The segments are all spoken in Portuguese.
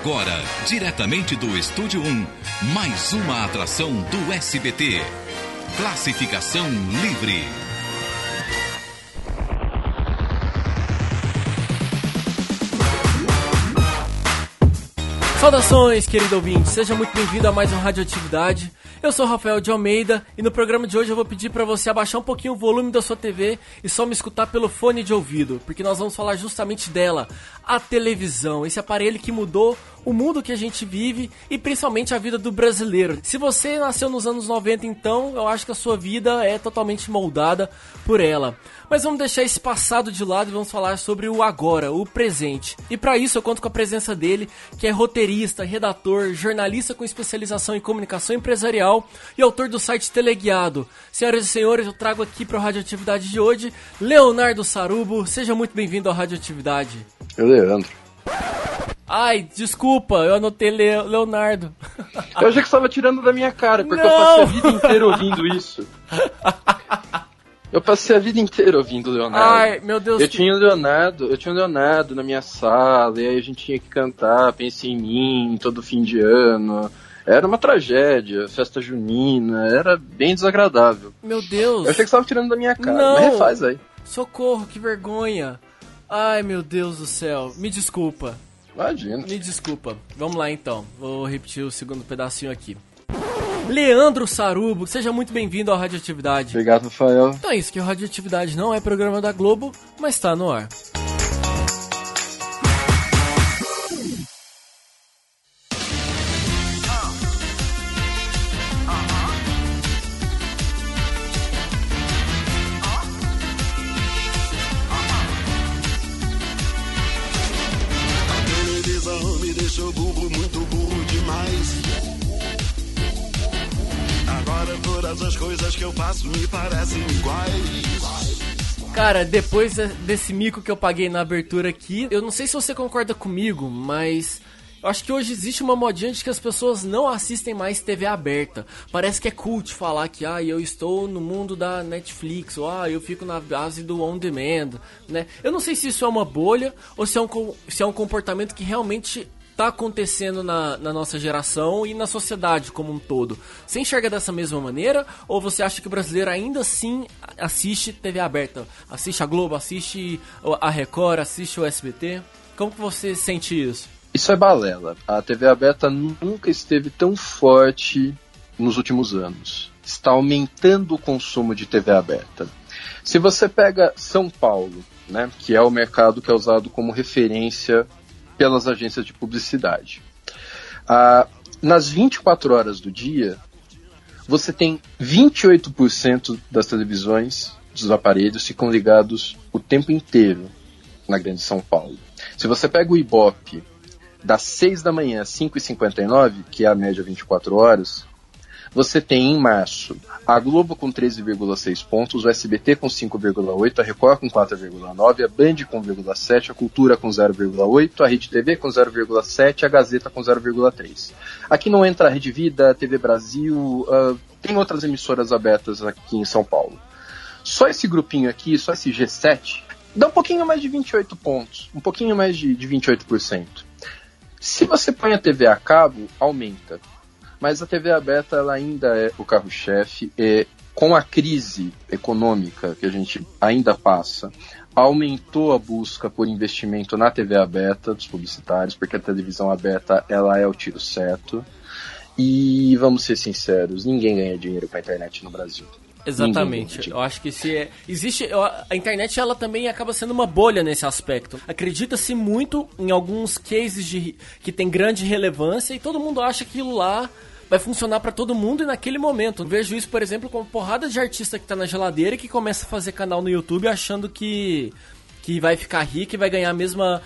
Agora, diretamente do Estúdio 1, mais uma atração do SBT. Classificação Livre. Saudações, querido ouvinte, seja muito bem-vindo a mais uma Radioatividade. Eu sou Rafael de Almeida e no programa de hoje eu vou pedir para você abaixar um pouquinho o volume da sua TV e só me escutar pelo fone de ouvido, porque nós vamos falar justamente dela, a televisão, esse aparelho que mudou o mundo que a gente vive e principalmente a vida do brasileiro. Se você nasceu nos anos 90, então eu acho que a sua vida é totalmente moldada por ela. Mas vamos deixar esse passado de lado e vamos falar sobre o agora, o presente. E para isso eu conto com a presença dele, que é roteirista, redator, jornalista com especialização em comunicação empresarial e autor do site Teleguiado. Senhoras e senhores, eu trago aqui para a Radioatividade de hoje Leonardo Sarubo. Seja muito bem-vindo à Radioatividade. Eu, Leandro. Ai, desculpa, eu anotei Le Leonardo. Eu achei que você estava tirando da minha cara, porque Não. eu passei a vida inteira ouvindo isso. Eu passei a vida inteira ouvindo Leonardo. Ai, meu Deus. Eu que... tinha o Leonardo, eu tinha o Leonardo na minha sala, e aí a gente tinha que cantar Pense em mim todo fim de ano. Era uma tragédia, festa junina, era bem desagradável. Meu Deus. Eu achei que você estava tirando da minha cara, Não. mas refaz aí. Socorro, que vergonha. Ai, meu Deus do céu. Me desculpa. Imagina. Me desculpa. Vamos lá então. Vou repetir o segundo pedacinho aqui. Leandro Sarubo, seja muito bem-vindo à Radioatividade. Obrigado, Rafael. Então é isso, que a Radioatividade não é programa da Globo, mas está no ar. Cara, depois desse mico que eu paguei na abertura aqui, eu não sei se você concorda comigo, mas eu acho que hoje existe uma modinha de que as pessoas não assistem mais TV aberta. Parece que é cult falar que ah, eu estou no mundo da Netflix, ou ah, eu fico na base do on demand, né? Eu não sei se isso é uma bolha ou se é um, se é um comportamento que realmente está acontecendo na, na, nossa geração e na sociedade como um todo. Você enxerga dessa mesma maneira? Ou você acha que o brasileiro ainda assim assiste TV aberta? Assiste a Globo, assiste a Record, assiste o SBT? Como que você sente isso? Isso é balela. A TV aberta nunca esteve tão forte nos últimos anos. Está aumentando o consumo de TV aberta. Se você pega São Paulo, né, que é o mercado que é usado como referência pelas agências de publicidade. Ah, nas 24 horas do dia, você tem 28% das televisões, dos aparelhos, ficam ligados o tempo inteiro na Grande São Paulo. Se você pega o Ibope das 6 da manhã às 5h59, que é a média 24 horas, você tem em março a Globo com 13,6 pontos, o SBT com 5,8, a Record com 4,9, a Band com 0,7, a Cultura com 0,8, a Rede TV com 0,7, a Gazeta com 0,3. Aqui não entra a Rede Vida, a TV Brasil, uh, tem outras emissoras abertas aqui em São Paulo. Só esse grupinho aqui, só esse G7, dá um pouquinho mais de 28 pontos, um pouquinho mais de, de 28%. Se você põe a TV a cabo, aumenta. Mas a TV aberta ela ainda é o carro-chefe. E com a crise econômica que a gente ainda passa, aumentou a busca por investimento na TV aberta dos publicitários, porque a televisão aberta ela é o tiro certo. E vamos ser sinceros, ninguém ganha dinheiro com a internet no Brasil. Exatamente. Eu acho que se é, existe a internet ela também acaba sendo uma bolha nesse aspecto. Acredita-se muito em alguns cases de que tem grande relevância e todo mundo acha aquilo lá vai funcionar para todo mundo e naquele momento. Eu vejo isso, por exemplo, com porrada de artista que tá na geladeira e que começa a fazer canal no YouTube achando que, que vai ficar rico e vai ganhar a mesma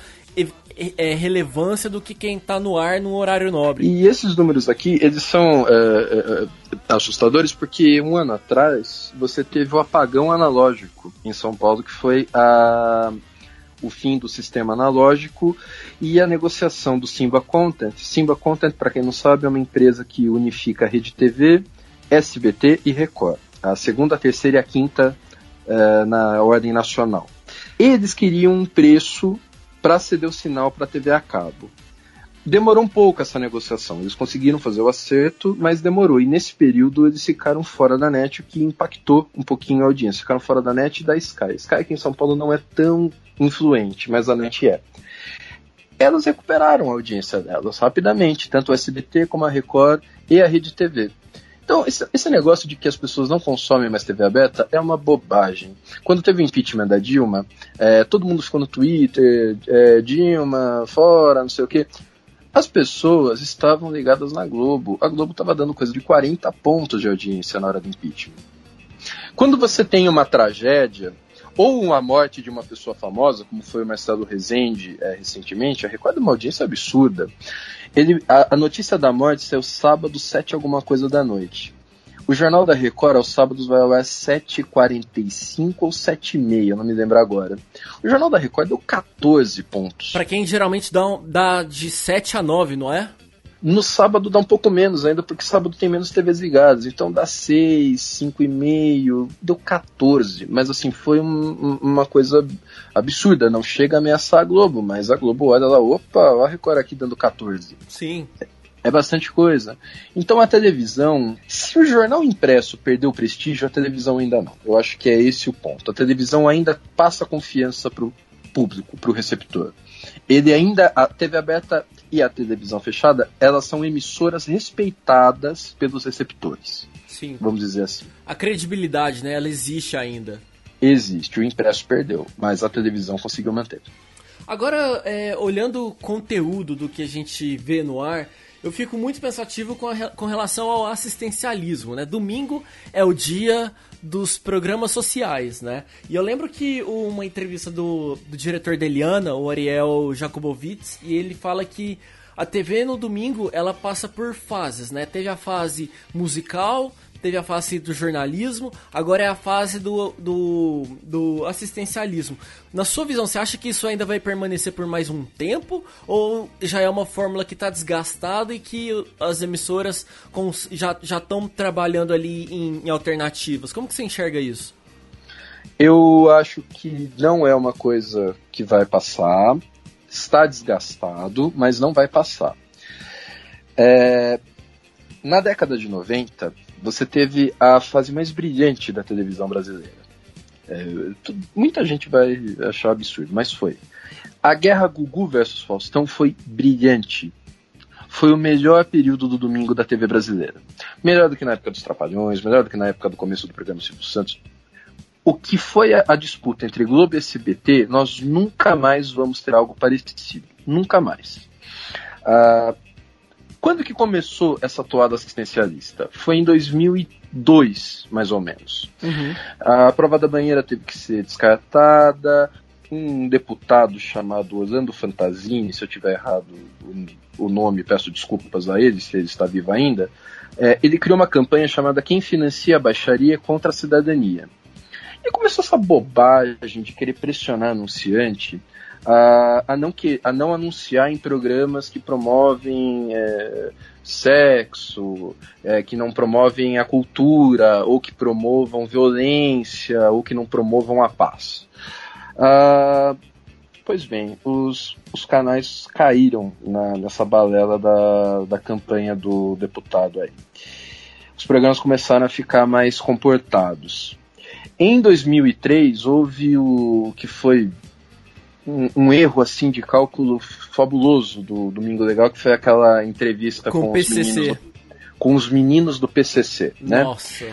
é, relevância do que quem tá no ar no horário nobre. E esses números aqui, eles são é, é, assustadores porque um ano atrás você teve o apagão analógico em São Paulo, que foi a o fim do sistema analógico e a negociação do Simba Content. Simba Content, para quem não sabe, é uma empresa que unifica a Rede TV, SBT e Record. A segunda, a terceira e a quinta uh, na ordem nacional. Eles queriam um preço para ceder o sinal para a TV a cabo. demorou um pouco essa negociação. Eles conseguiram fazer o acerto, mas demorou. E nesse período eles ficaram fora da net, o que impactou um pouquinho a audiência. Ficaram fora da net e da Sky. Sky aqui em São Paulo não é tão influente, mas a net é. Elas recuperaram a audiência delas rapidamente, tanto o SBT como a Record e a Rede TV. Então, esse, esse, negócio de que as pessoas não consomem mais TV aberta é uma bobagem. Quando teve o impeachment da Dilma, é, todo mundo ficou no Twitter, é, Dilma, fora, não sei o quê. As pessoas estavam ligadas na Globo. A Globo estava dando coisa de 40 pontos de audiência na hora do impeachment. Quando você tem uma tragédia, ou uma morte de uma pessoa famosa, como foi o Marcelo Rezende é, recentemente, a Record uma audiência absurda. Ele, a, a, notícia da morte saiu sábado, 7 alguma coisa da noite. O Jornal da Record, aos sábados, vai ao ar 7h45 ou 7h30, não me lembro agora. O Jornal da Record deu 14 pontos. Para quem geralmente dá, dá de 7 a 9, não é? No sábado dá um pouco menos ainda, porque sábado tem menos TVs ligadas. Então dá 6, 5,5, deu 14. Mas assim, foi um, uma coisa absurda. Não chega a ameaçar a Globo, mas a Globo olha lá, opa, a Record aqui dando 14. Sim. É bastante coisa. Então a televisão, se o jornal impresso perdeu o prestígio, a televisão ainda não. Eu acho que é esse o ponto. A televisão ainda passa confiança pro público, pro receptor. Ele ainda, a TV aberta e a televisão fechada, elas são emissoras respeitadas pelos receptores. Sim. Vamos dizer assim. A credibilidade, né, ela existe ainda. Existe, o impresso perdeu, mas a televisão conseguiu manter. Agora, é, olhando o conteúdo do que a gente vê no ar, eu fico muito pensativo com, a, com relação ao assistencialismo, né? Domingo é o dia dos programas sociais, né? E eu lembro que uma entrevista do, do diretor da Eliana, o Ariel Jacobowitz, e ele fala que a TV no domingo ela passa por fases, né? Teve a fase musical, teve a fase do jornalismo, agora é a fase do, do, do, assistencialismo. Na sua visão, você acha que isso ainda vai permanecer por mais um tempo? Ou já é uma fórmula que está desgastada e que as emissoras já estão trabalhando ali em, em alternativas? Como que você enxerga isso? Eu acho que não é uma coisa que vai passar. Está desgastado, mas não vai passar. É, na década de 90, você teve a fase mais brilhante da televisão brasileira. É, muita gente vai achar absurdo, mas foi. A guerra Gugu versus Faustão foi brilhante. Foi o melhor período do domingo da TV brasileira. Melhor do que na época dos Trapalhões, melhor do que na época do começo do programa Silvio Santos. O que foi a, a disputa entre Globo e SBT, nós nunca mais vamos ter algo parecido. Nunca mais. Uh, quando que começou essa toada assistencialista? Foi em 2002, mais ou menos. Uhum. A prova da banheira teve que ser descartada. Um deputado chamado Orlando Fantasini, se eu tiver errado o, nome, peço desculpas a ele, se ele está vivo ainda. É, ele criou uma campanha chamada Quem Financia a Baixaria contra a Cidadania. E começou essa bobagem de querer pressionar anunciante a, a, não, que, a não anunciar em programas que promovem é, sexo, é, que não promovem a cultura, ou que promovam violência, ou que não promovam a paz. Pois bem, os, os canais caíram na, nessa balela da, da campanha do deputado aí. Os programas começaram a ficar mais comportados. Em 2003 houve o que foi um, um, erro assim de cálculo fabuloso do Domingo Legal, que foi aquela entrevista com, com os meninos, com os meninos do PCC, né? Nossa.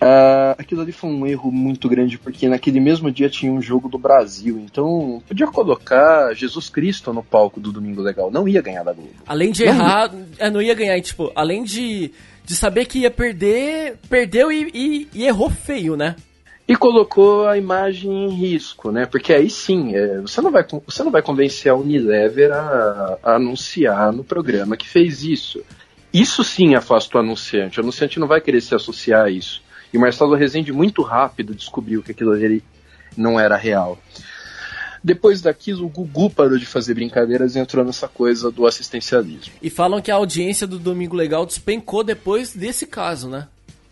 Uh, aquilo ali foi um erro muito grande, porque naquele mesmo dia tinha um jogo do Brasil, então podia colocar Jesus Cristo no palco do Domingo Legal, não ia ganhar da Globo. Além de não errar, ia. É, não ia ganhar, tipo, além de, de saber que ia perder, perdeu e, e, e errou feio, né? E colocou a imagem em risco, né? Porque aí sim, é, você, não vai, você não vai convencer a Unilever a, a, anunciar no programa que fez isso. Isso sim afasta o anunciante. O anunciante não vai querer se associar a isso. E o Marcelo Rezende muito rápido descobriu que aquilo ali não era real. Depois daquilo, o Gugu parou de fazer brincadeiras e entrou nessa coisa do assistencialismo. E falam que a audiência do Domingo Legal despencou depois desse caso, né?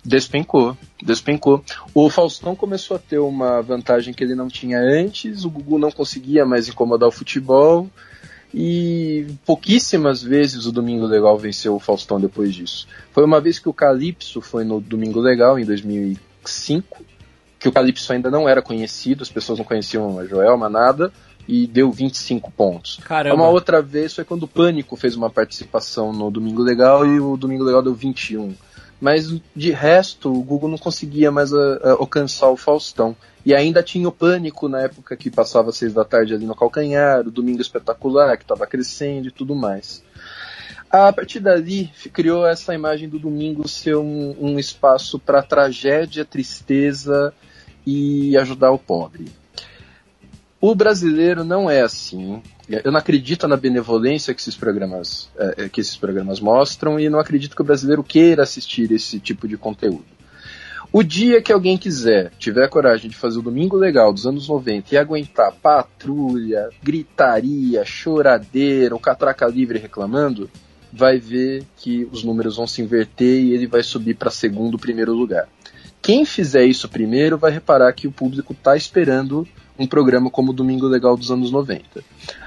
Despencou, despencou. O Faustão começou a ter uma vantagem que ele não tinha antes, o Gugu não conseguia mais incomodar o futebol, e pouquíssimas vezes o Domingo Legal venceu o Faustão depois disso. Foi uma vez que o Calypso foi no Domingo Legal, em 2005, que o Calypso ainda não era conhecido, as pessoas não conheciam a Joelma, nada, e deu 25 pontos. Caramba. Uma outra vez foi quando o Pânico fez uma participação no Domingo Legal e o Domingo Legal deu 21. Mas de resto, o Google não conseguia mais a, a, alcançar o Faustão. E ainda tinha o Pânico na época que passava seis da tarde ali no Calcanhar, o Domingo Espetacular, que estava crescendo e tudo mais. A partir dali, criou essa imagem do domingo ser um, um espaço para tragédia, tristeza e ajudar o pobre. O brasileiro não é assim. Eu não acredito na benevolência que esses programas, é, que esses programas mostram e não acredito que o brasileiro queira assistir esse tipo de conteúdo. O dia que alguém quiser, tiver coragem de fazer o Domingo Legal dos anos 90 e aguentar patrulha, gritaria, choradeira, o catraca livre reclamando, vai ver que os números vão se inverter e ele vai subir para segundo, primeiro lugar. Quem fizer isso primeiro vai reparar que o público está esperando um programa como o Domingo Legal dos anos 90.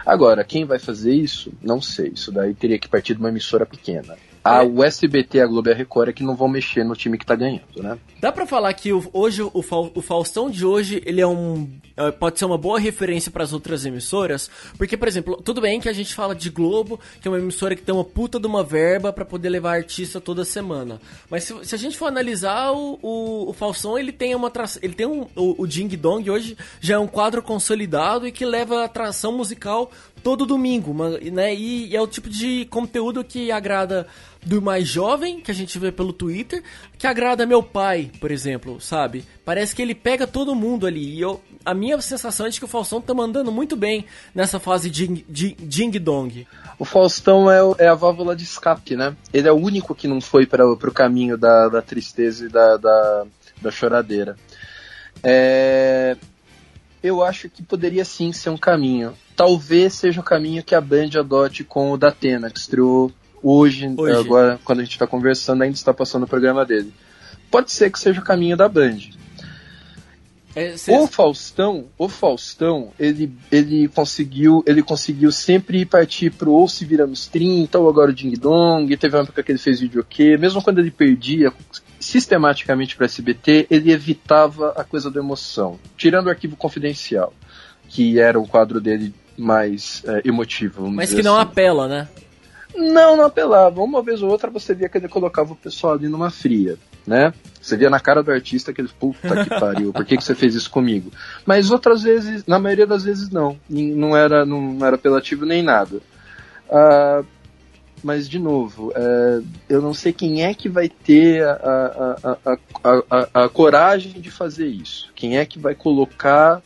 Agora, quem vai fazer isso? Não sei. Isso daí teria que partir de uma emissora pequena. A é. SBT, a Globo e a Record é que não vão mexer no time que tá ganhando, né? Dá pra falar que o, hoje o, o Faustão de hoje, ele é um. É, pode ser uma boa referência para as outras emissoras. Porque, por exemplo, tudo bem que a gente fala de Globo, que é uma emissora que tem uma puta de uma verba para poder levar artista toda semana. Mas se, se a gente for analisar, o, o, o, Faustão ele tem uma ele tem um. O, o Ding Dong hoje já é um quadro consolidado e que leva atração musical todo domingo, né? E é o tipo de conteúdo que agrada do mais jovem, que a gente vê pelo Twitter, que agrada meu pai, por exemplo, sabe? Parece que ele pega todo mundo ali. E eu, a minha sensação é de que o Faustão tá mandando muito bem nessa fase de ding-dong. O Faustão é, é, a válvula de escape, né? Ele é o único que não foi para o caminho da, da, tristeza e da, da, da choradeira. É, eu acho que poderia sim ser um caminho. Talvez seja o caminho que a Band adote com o Datena, que estreou hoje, hoje. agora quando a gente está conversando, ainda está passando o programa dele. Pode ser que seja o caminho da Band. É, O Faustão, o Faustão, ele, ele conseguiu, ele conseguiu sempre partir pro ou se vira nos 30, ou agora o Ding Dong, teve uma época que ele fez videokê, mesmo quando ele perdia sistematicamente para SBT, ele evitava a coisa da emoção, tirando o arquivo confidencial, que era o quadro dele mais é, emotivo. Mas que não assim. apela, né? Não, não apelava. Uma vez ou outra você via que ele colocava o pessoal ali numa fria, né? Você via na cara do artista que ele, puta que pariu, por que, que você fez isso comigo? Mas outras vezes, na maioria das vezes não. Não era, não era apelativo nem nada. Uh, mas, de novo, é, eu não sei quem é que vai ter a, a, a, a, coragem de fazer isso. Quem é que vai colocar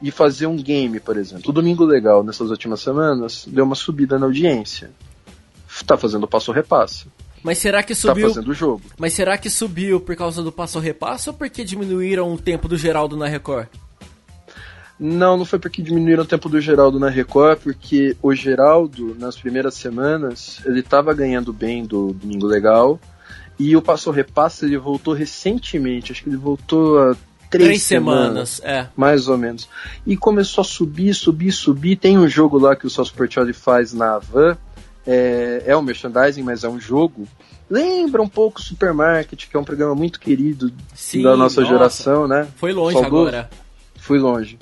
e fazer um game, por exemplo. O Domingo Legal, nessas últimas semanas, deu uma subida na audiência tá fazendo passo repassa. Mas será que tá subiu? Tá fazendo o jogo. Mas será que subiu por causa do passo repassa ou porque diminuíram o tempo do Geraldo na Record? Não, não foi porque diminuíram o tempo do Geraldo na Record, porque o Geraldo, nas primeiras semanas, ele tava ganhando bem do Domingo Legal. E o Passo Repassa ele voltou recentemente, acho que ele voltou a três, três semanas, semanas, é. mais ou menos. E começou a subir, subir, subir. Tem um jogo lá que o Celso Portioli faz na Havan, é, é um merchandising, mas é um jogo. Lembra um pouco Supermarket, que é um programa muito querido Sim, da nossa, nossa, geração, né? Foi longe agora. Fui longe.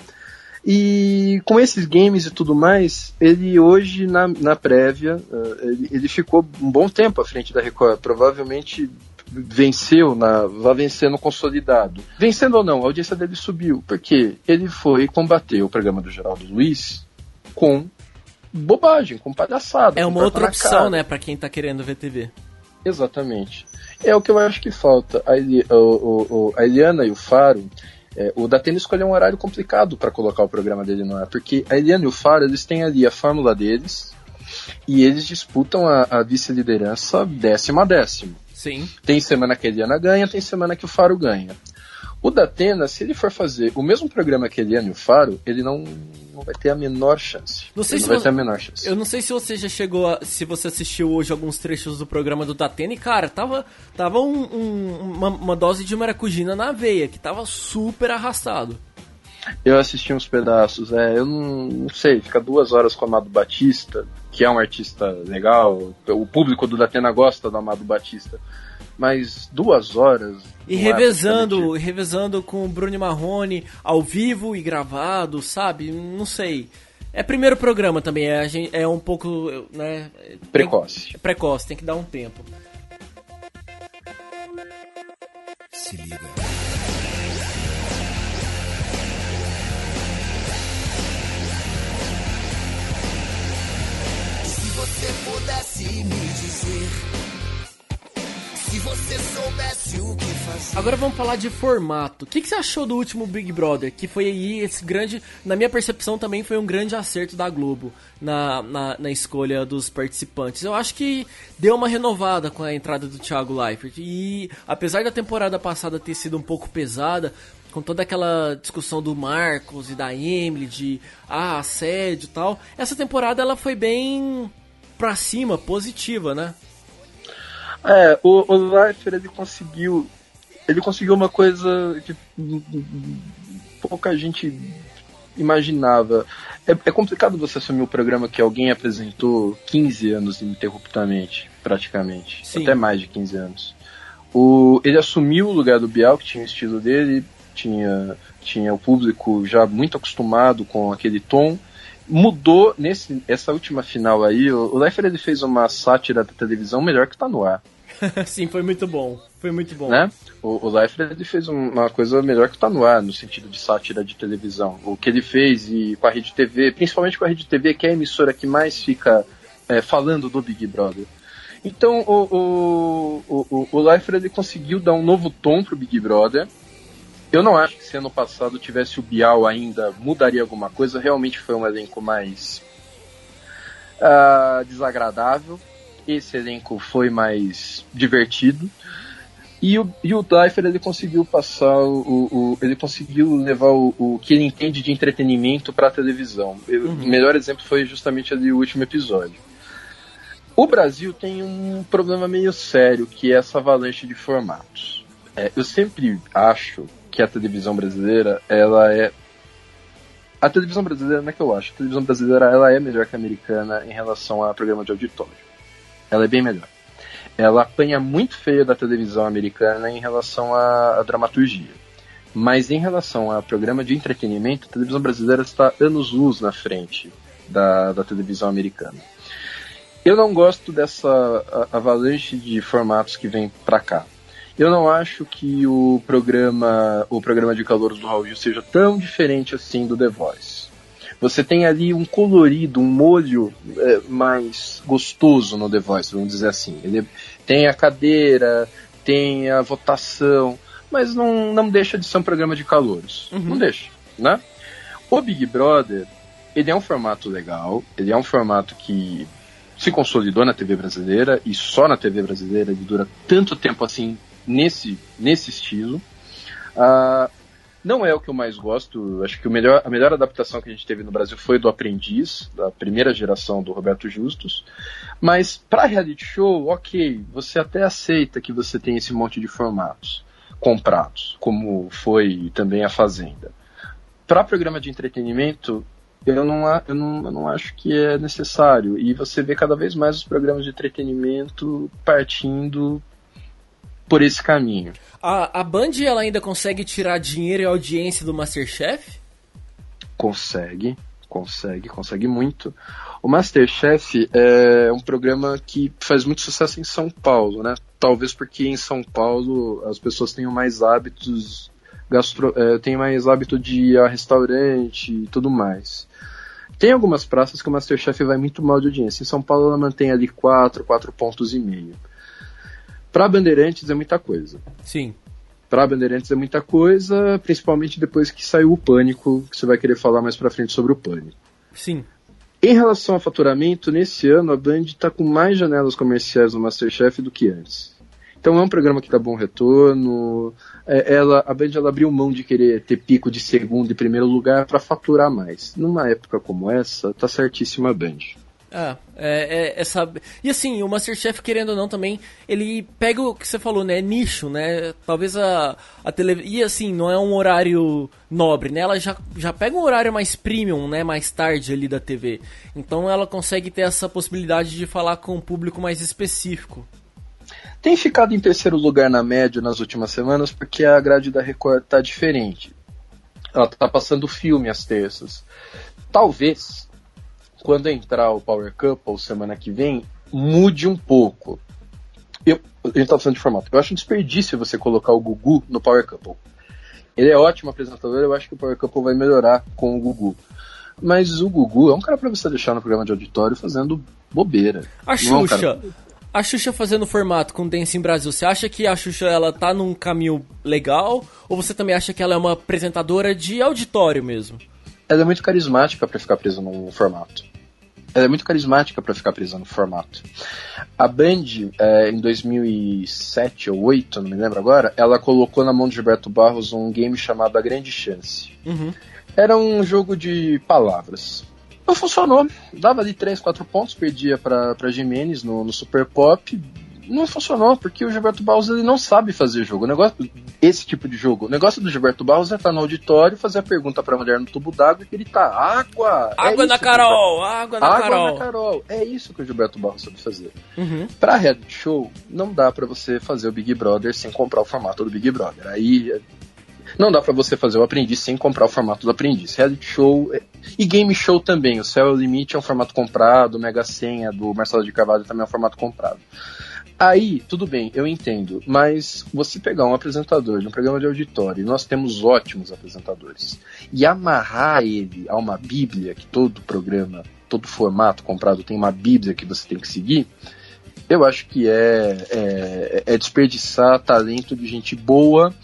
E com esses games e tudo mais, ele hoje na, na prévia, uh, ele, ele, ficou um bom tempo à frente da Record. Provavelmente venceu, na, vai vencer no consolidado. Vencendo ou não, a audiência dele subiu, porque ele foi combater o programa do Geraldo Luiz com bobagem, com palhaçada. É uma outra opção, né, para quem tá querendo ver TV. Exatamente. É o que eu acho que falta. A, Eli, o, o, a Eliana e o Faro, é, o Datena escolheu um horário complicado para colocar o programa dele no ar, porque a Eliana e o Faro, eles têm ali a fórmula deles e eles disputam a, a vice-liderança décimo a décimo. Sim. Tem semana que a Eliana ganha, tem semana que o Faro ganha. O Datena, se ele for fazer o mesmo programa que Eliane e o Faro, ele não, não vai ter a menor chance. Não sei ele se vai você, ter a menor chance. Eu não sei se você já chegou a, se você assistiu hoje alguns trechos do programa do Datena e, cara, tava, tava um, um, uma, uma, dose de maracujina na veia, que tava super arrastado. Eu assisti uns pedaços, é, eu não, não sei, fica duas horas com o Amado Batista, que é um artista legal, o público do Datena gosta do Amado Batista, mas duas horas. E não é revezando, revezando com o Bruno Marrone ao vivo e gravado, sabe? Não sei. É primeiro programa também, é, é um pouco, né? tem- Precoce. precoce, tem que dar um tempo. Se liga. Se você pudesse me dizer, você soubesse o que fazer. Agora vamos falar de formato. O que, que você achou do último Big Brother? Que foi aí esse grande. Na minha percepção também foi um grande acerto da Globo na, na, na escolha dos participantes. Eu acho que deu uma renovada com a entrada do Thiago Leifert. E apesar da temporada passada ter sido um pouco pesada, com toda aquela discussão do Marcos e da Emily, de ah, assédio e tal, essa temporada ela foi bem pra cima, positiva, né? É, o, o Leifert ele conseguiu. Ele conseguiu uma coisa que pouca gente imaginava. É, é complicado você assumir um programa que alguém apresentou 15 anos ininterruptamente, praticamente. Sim. Até mais de 15 anos. O, ele assumiu o lugar do Bial, que tinha o estilo dele, tinha, tinha o público já muito acostumado com aquele tom. Mudou nesse essa última final aí. O, o Leifert ele fez uma sátira da televisão melhor que tá no ar Sim, foi muito bom. Foi muito bom. né? O, o Leifert fez um- uma coisa melhor que tá no ar, no sentido de sátira de televisão. O que ele fez e com a Rede TV, principalmente com a Rede TV, que é a emissora que mais fica é, falando do Big Brother. Então o, o, o, o- Leifert ele conseguiu dar um novo tom pro Big Brother. Eu não acho que se ano passado tivesse o Bial ainda mudaria alguma coisa. Realmente foi um elenco mais ah, desagradável. Esse elenco foi mais divertido. E o, e o Leifert, ele conseguiu passar o, o- ele conseguiu levar o, o que ele entende de entretenimento para a televisão. Eu- O melhor exemplo foi justamente ali o último episódio. O Brasil tem um problema meio sério, que é essa avalanche de formatos. É, eu sempre acho que a televisão brasileira, ela é a televisão brasileira não é que eu acho, a televisão brasileira ela é melhor que a americana em relação a programa de auditório. Ela é bem melhor ela apanha muito feio da televisão americana em relação à, à dramaturgia. Mas em relação a programa de entretenimento, a televisão brasileira está anos-luz na frente da, da televisão americana. Eu não gosto dessa avalanche de formatos que vem pra cá. Eu não acho que o programa, o programa de calouros do Raul Gil seja tão diferente assim do The Voice. Você tem ali um colorido, um molho é, mais gostoso no The Voice, vamos dizer assim. Ele tem a cadeira, tem a votação, mas não, não deixa de ser um programa de calouros. Não deixa, né? O Big Brother, ele é um formato legal, ele é um formato que se consolidou na TV brasileira e só na TV brasileira ele dura tanto tempo assim nesse, nesse estilo. Ah, não é o que eu mais gosto. Acho que melhor, a melhor adaptação que a gente teve no Brasil foi do Aprendiz, da primeira geração do Roberto Justus. Mas para reality show, ok, você até aceita que você tem esse monte de formatos comprados, como foi também a Fazenda. Para programa de entretenimento, eu não, eu, não, eu não acho que é necessário. E você vê cada vez mais os programas de entretenimento partindo por esse caminho. A, a Band ela ainda consegue tirar dinheiro e audiência do Masterchef? Consegue, consegue, consegue muito. O Masterchef é um programa que faz muito sucesso em São Paulo, né? Talvez porque em São Paulo as pessoas tenham mais hábitos gastro, é, tenham mais hábito de ir a restaurante e tudo mais. Tem algumas praças que o Masterchef vai muito mal de audiência. Em São Paulo ela mantém ali 4, 4 pontos e meio. Para Bandeirantes é muita coisa. Sim. Para Bandeirantes é muita coisa, principalmente depois que saiu o Pânico, que você vai querer falar mais pra frente sobre o Pânico. Sim. Em relação ao faturamento, nesse ano a Band está com mais janelas comerciais no Masterchef do que antes. Então é um programa que dá bom retorno. É, ela, a Band ela abriu mão de querer ter pico de segundo e primeiro lugar para faturar mais. Numa época como essa, tá certíssima a Band. É, é, é, essa... E assim, o Masterchef, querendo ou não, também, ele pega o que você falou, né? Nicho, né? Talvez a, a televisão. E assim, não é um horário nobre, né? Ela já, já pega um horário mais premium, né? Mais tarde ali da TV. Então ela consegue ter essa possibilidade de falar com um público mais específico. Tem ficado em terceiro lugar na média nas últimas semanas porque a grade da Record tá diferente. Ela tá passando filme às terças. Talvez, quando entrar o Power Couple semana que vem, mude um pouco. Eu, a gente tá falando de formato. Eu acho um desperdício você colocar o Gugu no Power Couple. Ele é ótimo apresentador, eu acho que o Power Couple vai melhorar com o Gugu. Mas o Gugu é um cara pra você deixar no programa de auditório fazendo bobeira. A Não é um Xuxa. cara- A Xuxa fazendo formato com Dance em Brasil, você acha que a Xuxa ela tá num caminho legal? Ou você também acha que ela é uma apresentadora de auditório mesmo? ela é muito carismática pra ficar presa num formato. Ela é muito carismática pra ficar presa no formato. A Band, é, em 2007 ou 2008, não me lembro agora, ela colocou na mão de Gilberto Barros um game chamado A Grande Chance. Uhum. Era um jogo de palavras. Não funcionou. Dava ali 3, 4 pontos, perdia pra, pra Jimenez no, no Super Pop. Não funcionou, porque o Gilberto Barros ele não sabe fazer jogo. O negócio, esse tipo de jogo. O negócio do Gilberto Barros é estar no auditório, fazer a pergunta pra mulher no tubo d'água e gritar: Água! É Água isso na Carol! Água na Água Carol! na Carol. É isso que o Gilberto Barros sabe fazer. Uhum. Pra reality show, não dá pra você fazer o Big Brother sem comprar o formato do Big Brother. Aí é, não dá pra você fazer o aprendiz sem comprar o formato do aprendiz. Reality show é- e game show também. O Céu é o Limite é um formato comprado, o Mega Senha do Marcelo de Carvalho também é um formato comprado. Aí, tudo bem, eu entendo, mas você pegar um apresentador de um programa de auditório, nós temos ótimos apresentadores, e amarrar ele a uma bíblia, que todo programa, todo formato comprado tem uma bíblia que você tem que seguir, eu acho que é, é, é desperdiçar talento de gente boa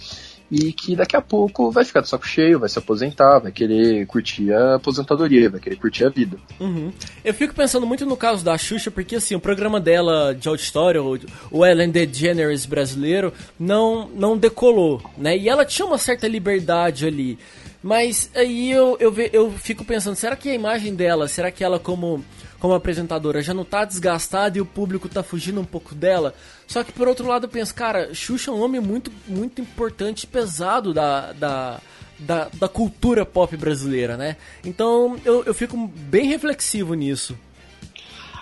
e que daqui a pouco vai ficar de saco cheio, vai se aposentar, vai querer curtir a aposentadoria, vai querer curtir a vida. Uhum. Eu fico pensando muito no caso da Xuxa, porque assim, o programa dela de auditório, o- Ellen DeGeneres brasileiro, não, não decolou, né? E ela tinha uma certa liberdade ali. Mas aí eu, eu, eu fico pensando, será que a imagem dela, será que ela como, como apresentadora já não tá desgastada e o público tá fugindo um pouco dela? Só que por outro lado eu penso, cara, Xuxa é um nome muito, muito importante e pesado da, da, da, da cultura pop brasileira, né? Então eu, eu fico bem reflexivo nisso.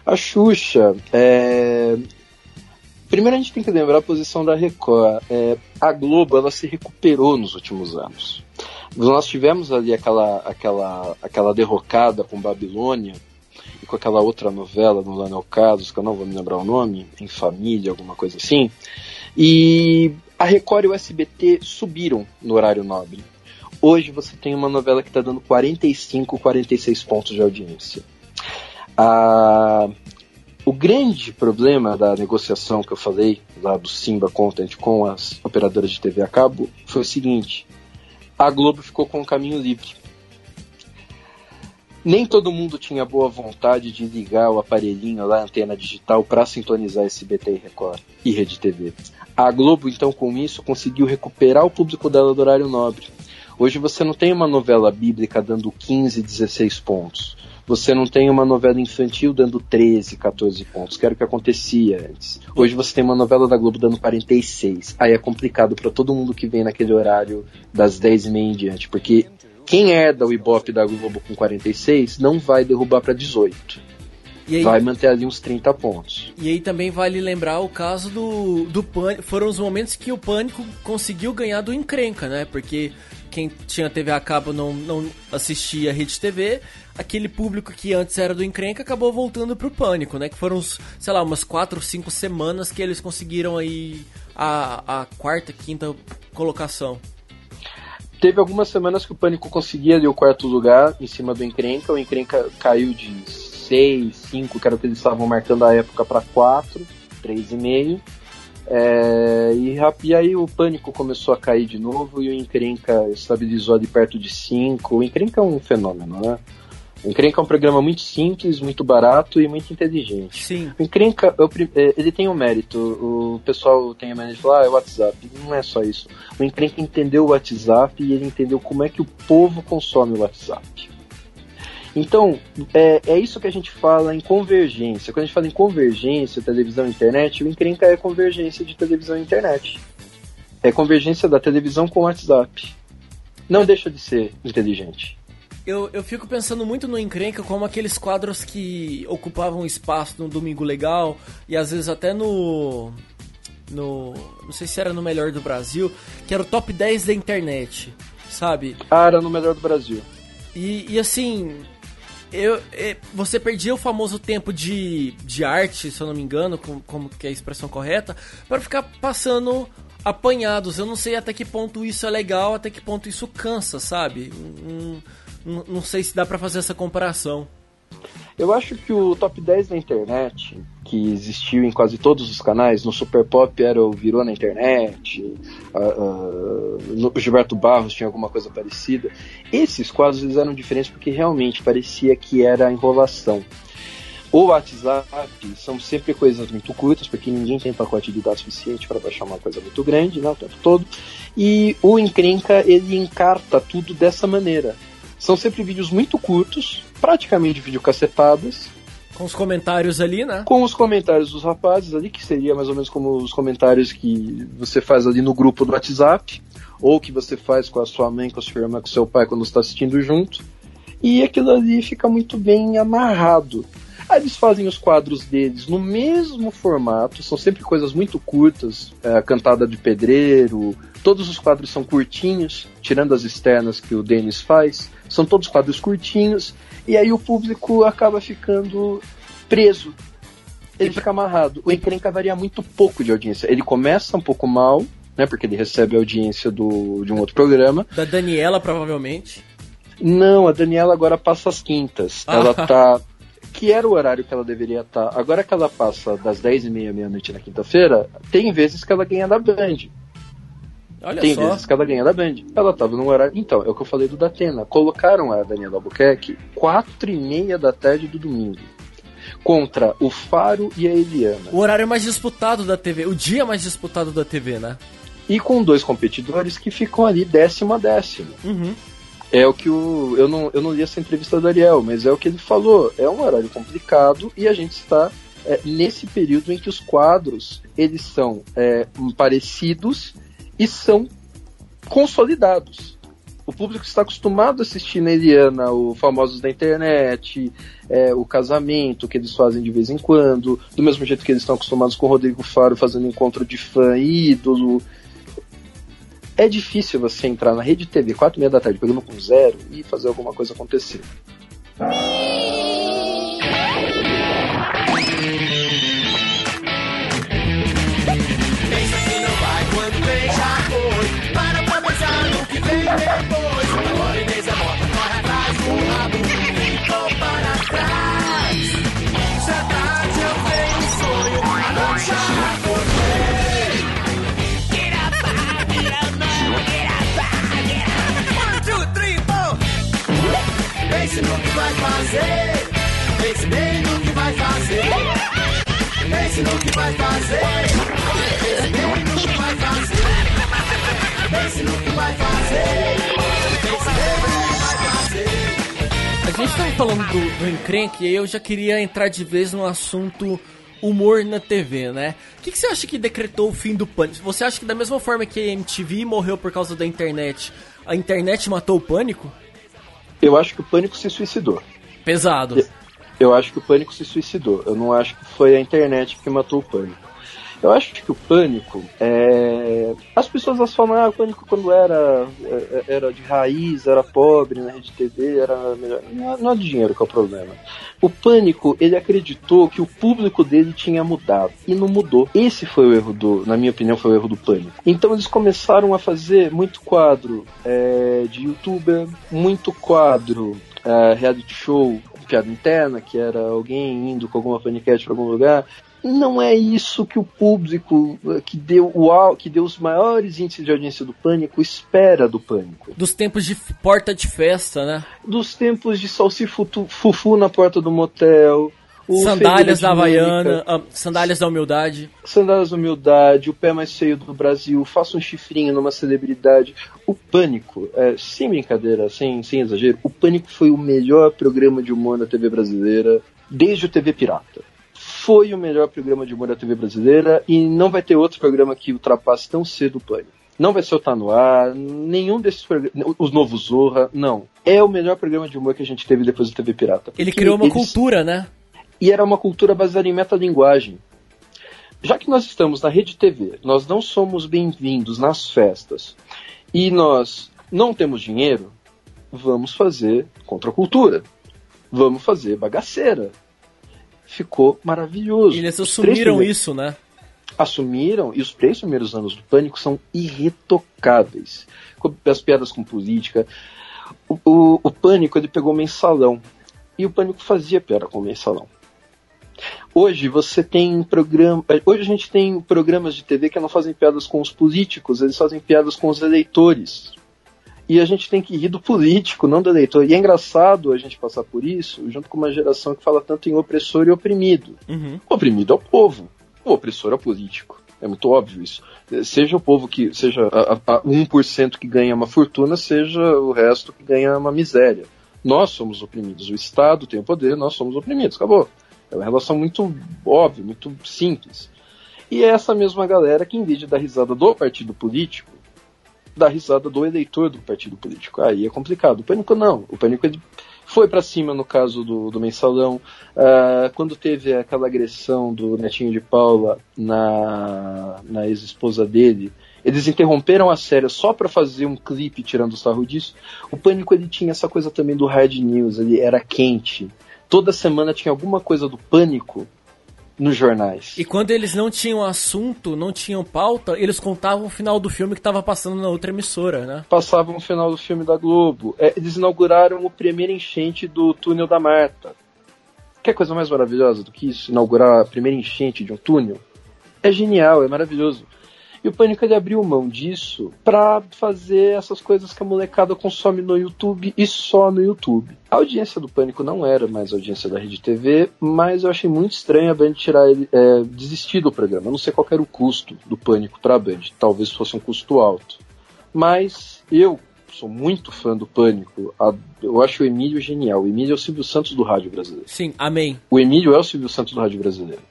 A Xuxa, é... primeiro a gente tem que lembrar a posição da Record. É, a Globo ela se recuperou nos últimos anos. Nós tivemos ali aquela, aquela, aquela derrocada com Babilônia e com aquela outra novela do Lanel Casos, que eu não vou me lembrar o nome, em família, alguma coisa assim. E a Record e o SBT subiram no horário nobre. Hoje você tem uma novela que está dando 45, 46 pontos de audiência. A, o grande problema da negociação que eu falei lá do Simba Content com as operadoras de TV a cabo foi o seguinte: a Globo ficou com o caminho livre. Nem todo mundo tinha boa vontade de ligar o aparelhinho lá, a antena digital, para sintonizar SBT e Record e Rede TV. A Globo, então, com isso, conseguiu recuperar o público dela do horário nobre. Hoje você não tem uma novela bíblica dando 15, 16 pontos. Você não tem uma novela infantil dando 13, 14 pontos, que era o que acontecia antes. Hoje você tem uma novela da Globo dando 46. Aí é complicado para todo mundo que vem naquele horário das 10 e meia em diante, porque quem herda o Ibope da Globo com 46 não vai derrubar para 18. E aí, Vai manter ali uns 30 pontos. e aí também vale lembrar o caso do, do Pânico. Foram os momentos que o Pânico conseguiu ganhar do encrenca, né? Porque quem tinha TV a cabo não, não assistia a Rede TV. Aquele público que antes era do encrenca acabou voltando pro Pânico, né? Que foram, uns, sei lá, umas 4 ou 5 semanas que eles conseguiram aí a, a quarta, quinta colocação. Teve algumas semanas que o Pânico conseguia ali o quarto lugar em cima do Encrenca. O Encrenca caiu de 6, 5, que era o que eles estavam marcando a época, para 4, 3,5. É, e, e aí o Pânico começou a cair de novo e o Encrenca estabilizou ali perto de 5. O Encrenca é um fenômeno, né? O Encrenca é um programa muito simples, muito barato e muito inteligente. Sim. O Encrenca, é ele tem um mérito. O pessoal tem a mania de falar, ah, é o WhatsApp. Não é só isso. O Encrenca entendeu o WhatsApp e ele entendeu como é que o povo consome o WhatsApp. Então, é, é isso que a gente fala em convergência. Quando a gente fala em convergência, televisão e internet, o encrenca é convergência de televisão e internet. É convergência da televisão com o WhatsApp. Não deixa de ser inteligente. Eu, eu fico pensando muito no Encrenca como aqueles quadros que ocupavam espaço no Domingo Legal e às vezes até no. no não sei se era no Melhor do Brasil, que era o top 10 da internet, sabe? Ah, era no Melhor do Brasil. E, e assim, eu, é, você perdia o famoso tempo de, de arte, se eu não me engano, com, como que é a expressão correta, para ficar passando apanhados. Eu não sei até que ponto isso é legal, até que ponto isso cansa, sabe? Não, não, sei se dá para fazer essa comparação. Eu acho que o top 10 da internet, que existiu em quase todos os canais, no Super Pop era o Virou na Internet, uh, no Gilberto Barros tinha alguma coisa parecida. Esses quadros eles eram diferentes porque realmente parecia que era enrolação. O WhatsApp são sempre coisas muito curtas, porque ninguém tem pacote de dados suficiente para baixar uma coisa muito grande né, o tempo todo. E o Encrenca ele encarta tudo dessa maneira. São sempre vídeos muito curtos, praticamente videocacetadas. Com os comentários ali, né? Com os comentários dos rapazes ali, que seria mais ou menos como os comentários que você faz ali no grupo do WhatsApp, ou que você faz com a sua mãe, com a sua irmã, com o seu pai quando está assistindo junto. E aquilo ali fica muito bem amarrado. Aí eles fazem os quadros deles no mesmo formato, são sempre coisas muito curtas, é, cantada de pedreiro, todos os quadros são curtinhos, tirando as externas que o Denis faz, são todos quadros curtinhos, e aí o público acaba ficando preso. Ele fica amarrado. O encrenca varia muito pouco de audiência. Ele começa um pouco mal, né? Porque ele recebe a audiência do, de um outro programa. Da Daniela, provavelmente. Não, a Daniela agora passa as quintas. Ah. Ela tá. Que era o horário que ela deveria estar. Agora que ela passa das 10 e meia, meia-noite na quinta-feira, tem vezes que ela ganha da Band. Olha Tem só. vezes que ela ganha da Band. Ela tava no horário. Então, é o que eu falei do Datena. Colocaram a Daniela Albuquerque 4 e meia da tarde do domingo. Contra o Faro e a Eliana. O horário mais disputado da TV, o dia mais disputado da TV, né? E com dois competidores que ficam ali décimo a décimo. Uhum. É o que o. Eu não, eu não li essa entrevista do Ariel, mas é o que ele falou. É um horário complicado e a gente está é, nesse período em que os quadros eles são é, parecidos e são consolidados. O público está acostumado a assistir na Eliana o Famosos da Internet, é, o casamento que eles fazem de vez em quando, do mesmo jeito que eles estão acostumados com o Rodrigo Faro fazendo encontro de fã e ídolo. É difícil você entrar na rede TV 4 e meia da tarde pegando com zero e fazer alguma coisa acontecer. Pense no que vai fazer. Pense bem no que vai fazer. Pense no que vai fazer. Pense bem no que vai fazer. A gente tava falando do, do encrenque e aí eu já queria entrar de vez no assunto humor na TV, né? O que, que você acha que decretou o fim do pânico? Você acha que da mesma forma que a MTV morreu por causa da internet, a internet matou o pânico? Eu acho que o Pânico se suicidou. Pesado. Eu acho que o Pânico se suicidou. Eu não acho que foi a internet que matou o Pânico. Eu acho que o Pânico é... As pessoas falam, ah, o Pânico quando era, é, era de raiz, era pobre na rede TV, era melhor. Não, não é de dinheiro que é o problema. O Pânico, ele acreditou que o público dele tinha mudado. E não mudou. Esse foi o erro do, na minha opinião, foi o erro do Pânico. Então eles começaram a fazer muito quadro é, de youtuber, muito quadro é, reality show piada interna, que era alguém indo com alguma paniquete para algum lugar. Não é isso que o público que deu, o, que deu os maiores índices de audiência do Pânico espera do Pânico. Dos tempos de porta de festa, né? Dos tempos de salsifutu- fufu na porta do motel, Sandálias da Havaiana, ah, sandálias da humildade. Sandálias da Humildade, o pé mais feio do Brasil, faça um chifrinho numa celebridade. O Pânico, é, sem brincadeira, sem, sem exagero, o Pânico foi o melhor programa de humor na TV brasileira desde o TV Pirata. Foi o melhor programa de humor da TV brasileira e não vai ter outro programa que ultrapasse tão cedo o Pânico. Não vai soltar no ar, nenhum desses programas, os novos Zorra, não. É o melhor programa de humor que a gente teve depois do TV Pirata. Ele criou uma eles- cultura, né? E era uma cultura baseada em metalinguagem. Já que nós estamos na rede TV, nós não somos bem-vindos nas festas e nós não temos dinheiro, vamos fazer contracultura. Vamos fazer bagaceira. Ficou maravilhoso. Eles Os assumiram isso, né? assumiram, e os três primeiros anos do Pânico são irretocáveis. As piadas com política. O, o- o Pânico, ele pegou mensalão. E o Pânico fazia piada com mensalão. Hoje você tem programa. Hoje a gente tem programas de TV que não fazem piadas com os políticos, eles fazem piadas com os eleitores. E a gente tem que rir do político, não do eleitor. E é engraçado a gente passar por isso, junto com uma geração que fala tanto em opressor e oprimido. Uhum. O oprimido é o povo. O opressor é o político. É muito óbvio isso. Seja o povo que. Seja a, a, a 1% que ganha uma fortuna, seja o resto que ganha uma miséria. Nós somos oprimidos. O Estado tem o poder, nós somos oprimidos. Acabou. É uma relação muito óbvia, muito simples. E é essa mesma galera que, em vez de dar risada do partido político, dá risada do eleitor do partido político. Aí é complicado. O pânico não. O pânico ele foi pra cima no caso do, do mensalão. Ah, quando teve aquela agressão do netinho de Paula na, na ex-esposa dele, eles interromperam a série só pra fazer um clipe tirando sarro disso. O pânico ele tinha essa coisa também do hard news, ele era quente. Toda semana tinha alguma coisa do pânico nos jornais. E quando eles não tinham assunto, não tinham pauta, eles contavam o final do filme que tava passando na outra emissora, né? passavam no final do filme da Globo. É, eles inauguraram o primeiro enchente do túnel da Marta. Quer coisa mais maravilhosa do que isso? Inaugurar a primeira enchente de um túnel? É genial, é maravilhoso. E o Pânico ele abriu mão disso pra fazer essas coisas que a molecada consome no YouTube e só no YouTube. A audiência do Pânico não era mais a audiência da Rede TV, mas eu achei muito estranho a Band tirar ele, é, desistir do programa. Eu não sei qual era o custo do Pânico pra Band, talvez fosse um custo alto. Mas eu sou muito fã do Pânico. A- Eu acho o Emílio genial. O Emílio é o Silvio Santos do rádio brasileiro. Sim, amém. O Emílio é o Silvio Santos do rádio brasileiro.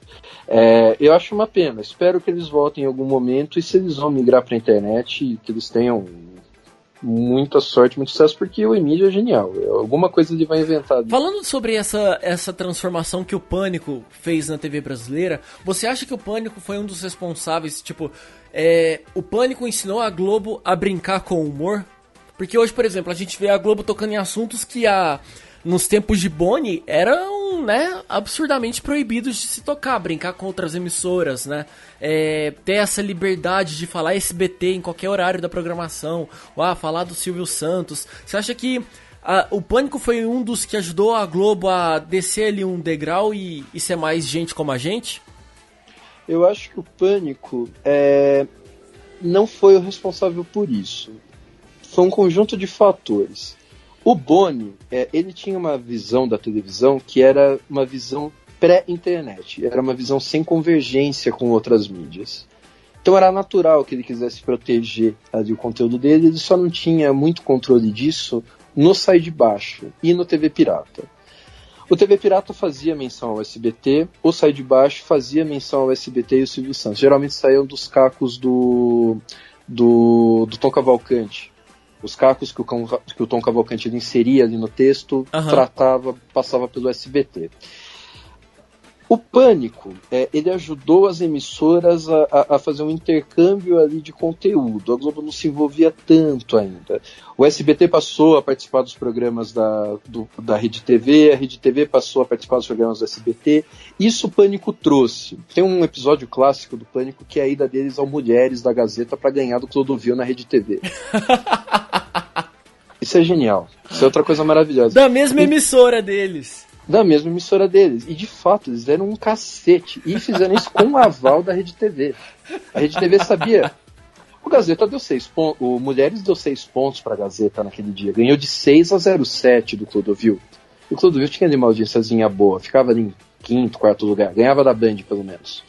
É, eu acho uma pena. Espero que eles voltem em algum momento e se eles vão migrar para a internet, que eles tenham muita sorte, muito sucesso, porque o Emílio é genial. Alguma coisa ele vai inventar. Falando sobre essa, essa transformação que o Pânico fez na TV brasileira, você acha que o Pânico foi um dos responsáveis, tipo, é, o Pânico ensinou a Globo a brincar com o humor? Porque hoje, por exemplo, a gente vê a Globo tocando em assuntos que a, nos tempos de Boni eram, né, absurdamente proibidos de se tocar, brincar com outras emissoras, né? É, ter essa liberdade de falar SBT em qualquer horário da programação, ou ah, falar do Silvio Santos. Você acha que ah, o Pânico foi um dos que ajudou a Globo a descer ali um degrau e, e ser mais gente como a gente? Eu acho que o Pânico é, não foi o responsável por isso. Foi um conjunto de fatores. O Boni, é, ele tinha uma visão da televisão que era uma visão pré-internet. Era uma visão sem convergência com outras mídias. Então era natural que ele quisesse proteger ali o conteúdo dele, ele só não tinha muito controle disso no Sai de Baixo e no TV Pirata. O TV Pirata fazia menção ao SBT, o Sai de Baixo fazia menção ao SBT e o Silvio Santos. Geralmente saíam dos cacos do, do, do Tom Cavalcante. Os cacos que o, que o Tom Cavalcante inseria ali no texto, Aham. tratava, passava pelo SBT. O Pânico, é, ele ajudou as emissoras a, a- a fazer um intercâmbio ali de conteúdo. A Globo não se envolvia tanto ainda. O SBT passou a participar dos programas da, do- da Rede TV, a Rede TV passou a participar dos programas do SBT. Isso o Pânico trouxe. Tem um episódio clássico do Pânico que é a ida deles ao Mulheres da Gazeta para ganhar do Clodovil na Rede TV. Isso é genial. Isso é outra coisa maravilhosa Da mesma emissora deles. Da mesma emissora deles. E de fato, eles deram um cacete. E fizeram isso com o aval da Rede TV. A Rede TV sabia. O Gazeta deu seis pontos. O Mulheres deu seis pontos pra Gazeta naquele dia. Ganhou de 6 a 0,7 do Clodovil. O Clodovil tinha ali uma audiênciazinha boa. Ficava ali em quinto, quarto lugar. Ganhava da Band, pelo menos.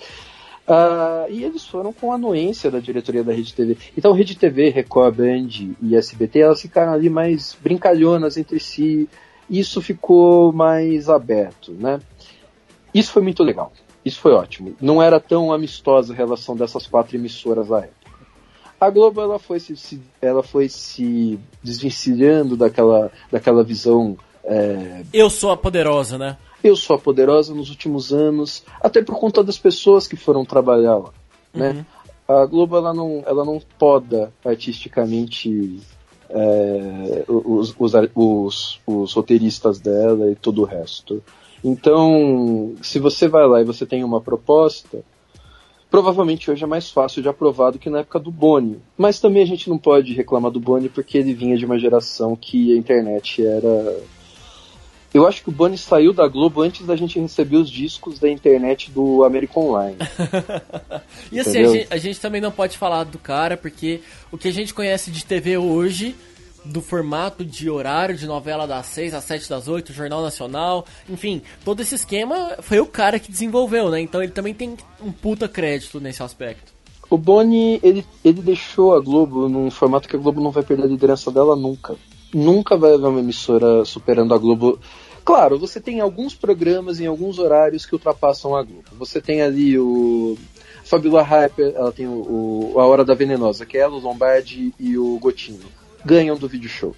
Uh, e eles foram com a anuência da diretoria da Rede TV. Então, Rede TV, Record, Band e SBT, elas ficaram ali mais brincalhonas entre si. Isso ficou mais aberto, né? Isso foi muito legal. Isso foi ótimo. Não era tão amistosa a relação dessas quatro emissoras à época. A Globo ela foi se, ela foi se desvencilhando daquela, daquela visão. É... Eu sou a poderosa, né? Eu sou a poderosa nos últimos anos, até por conta das pessoas que foram trabalhar lá, né? uhum. A Globo ela não, ela não poda artisticamente é, os, os, os, os roteiristas dela e todo o resto. Então, se você vai lá e você tem uma proposta, provavelmente hoje é mais fácil de aprovar do que na época do Boni. Mas também a gente não pode reclamar do Boni porque ele vinha de uma geração que a internet era. Eu acho que o Boni saiu da Globo antes da gente receber os discos da internet do American Online. e assim, a gente, a gente também não pode falar do cara porque o que a gente conhece de TV hoje do formato de horário de novela das 6 às 7 das 8, Jornal Nacional, enfim, todo esse esquema foi o cara que desenvolveu, né? Então ele também tem um puta crédito nesse aspecto. O Boni, ele, ele deixou a Globo num formato que a Globo não vai perder a liderança dela nunca. Nunca vai haver uma emissora superando a Globo. Claro, você tem alguns programas em alguns horários que ultrapassam a Globo. Você tem ali o Fabiola Hyper, ela tem o, o, A Hora da Venenosa, que é ela, o Lombardi e o Gotino ganham do vídeo show.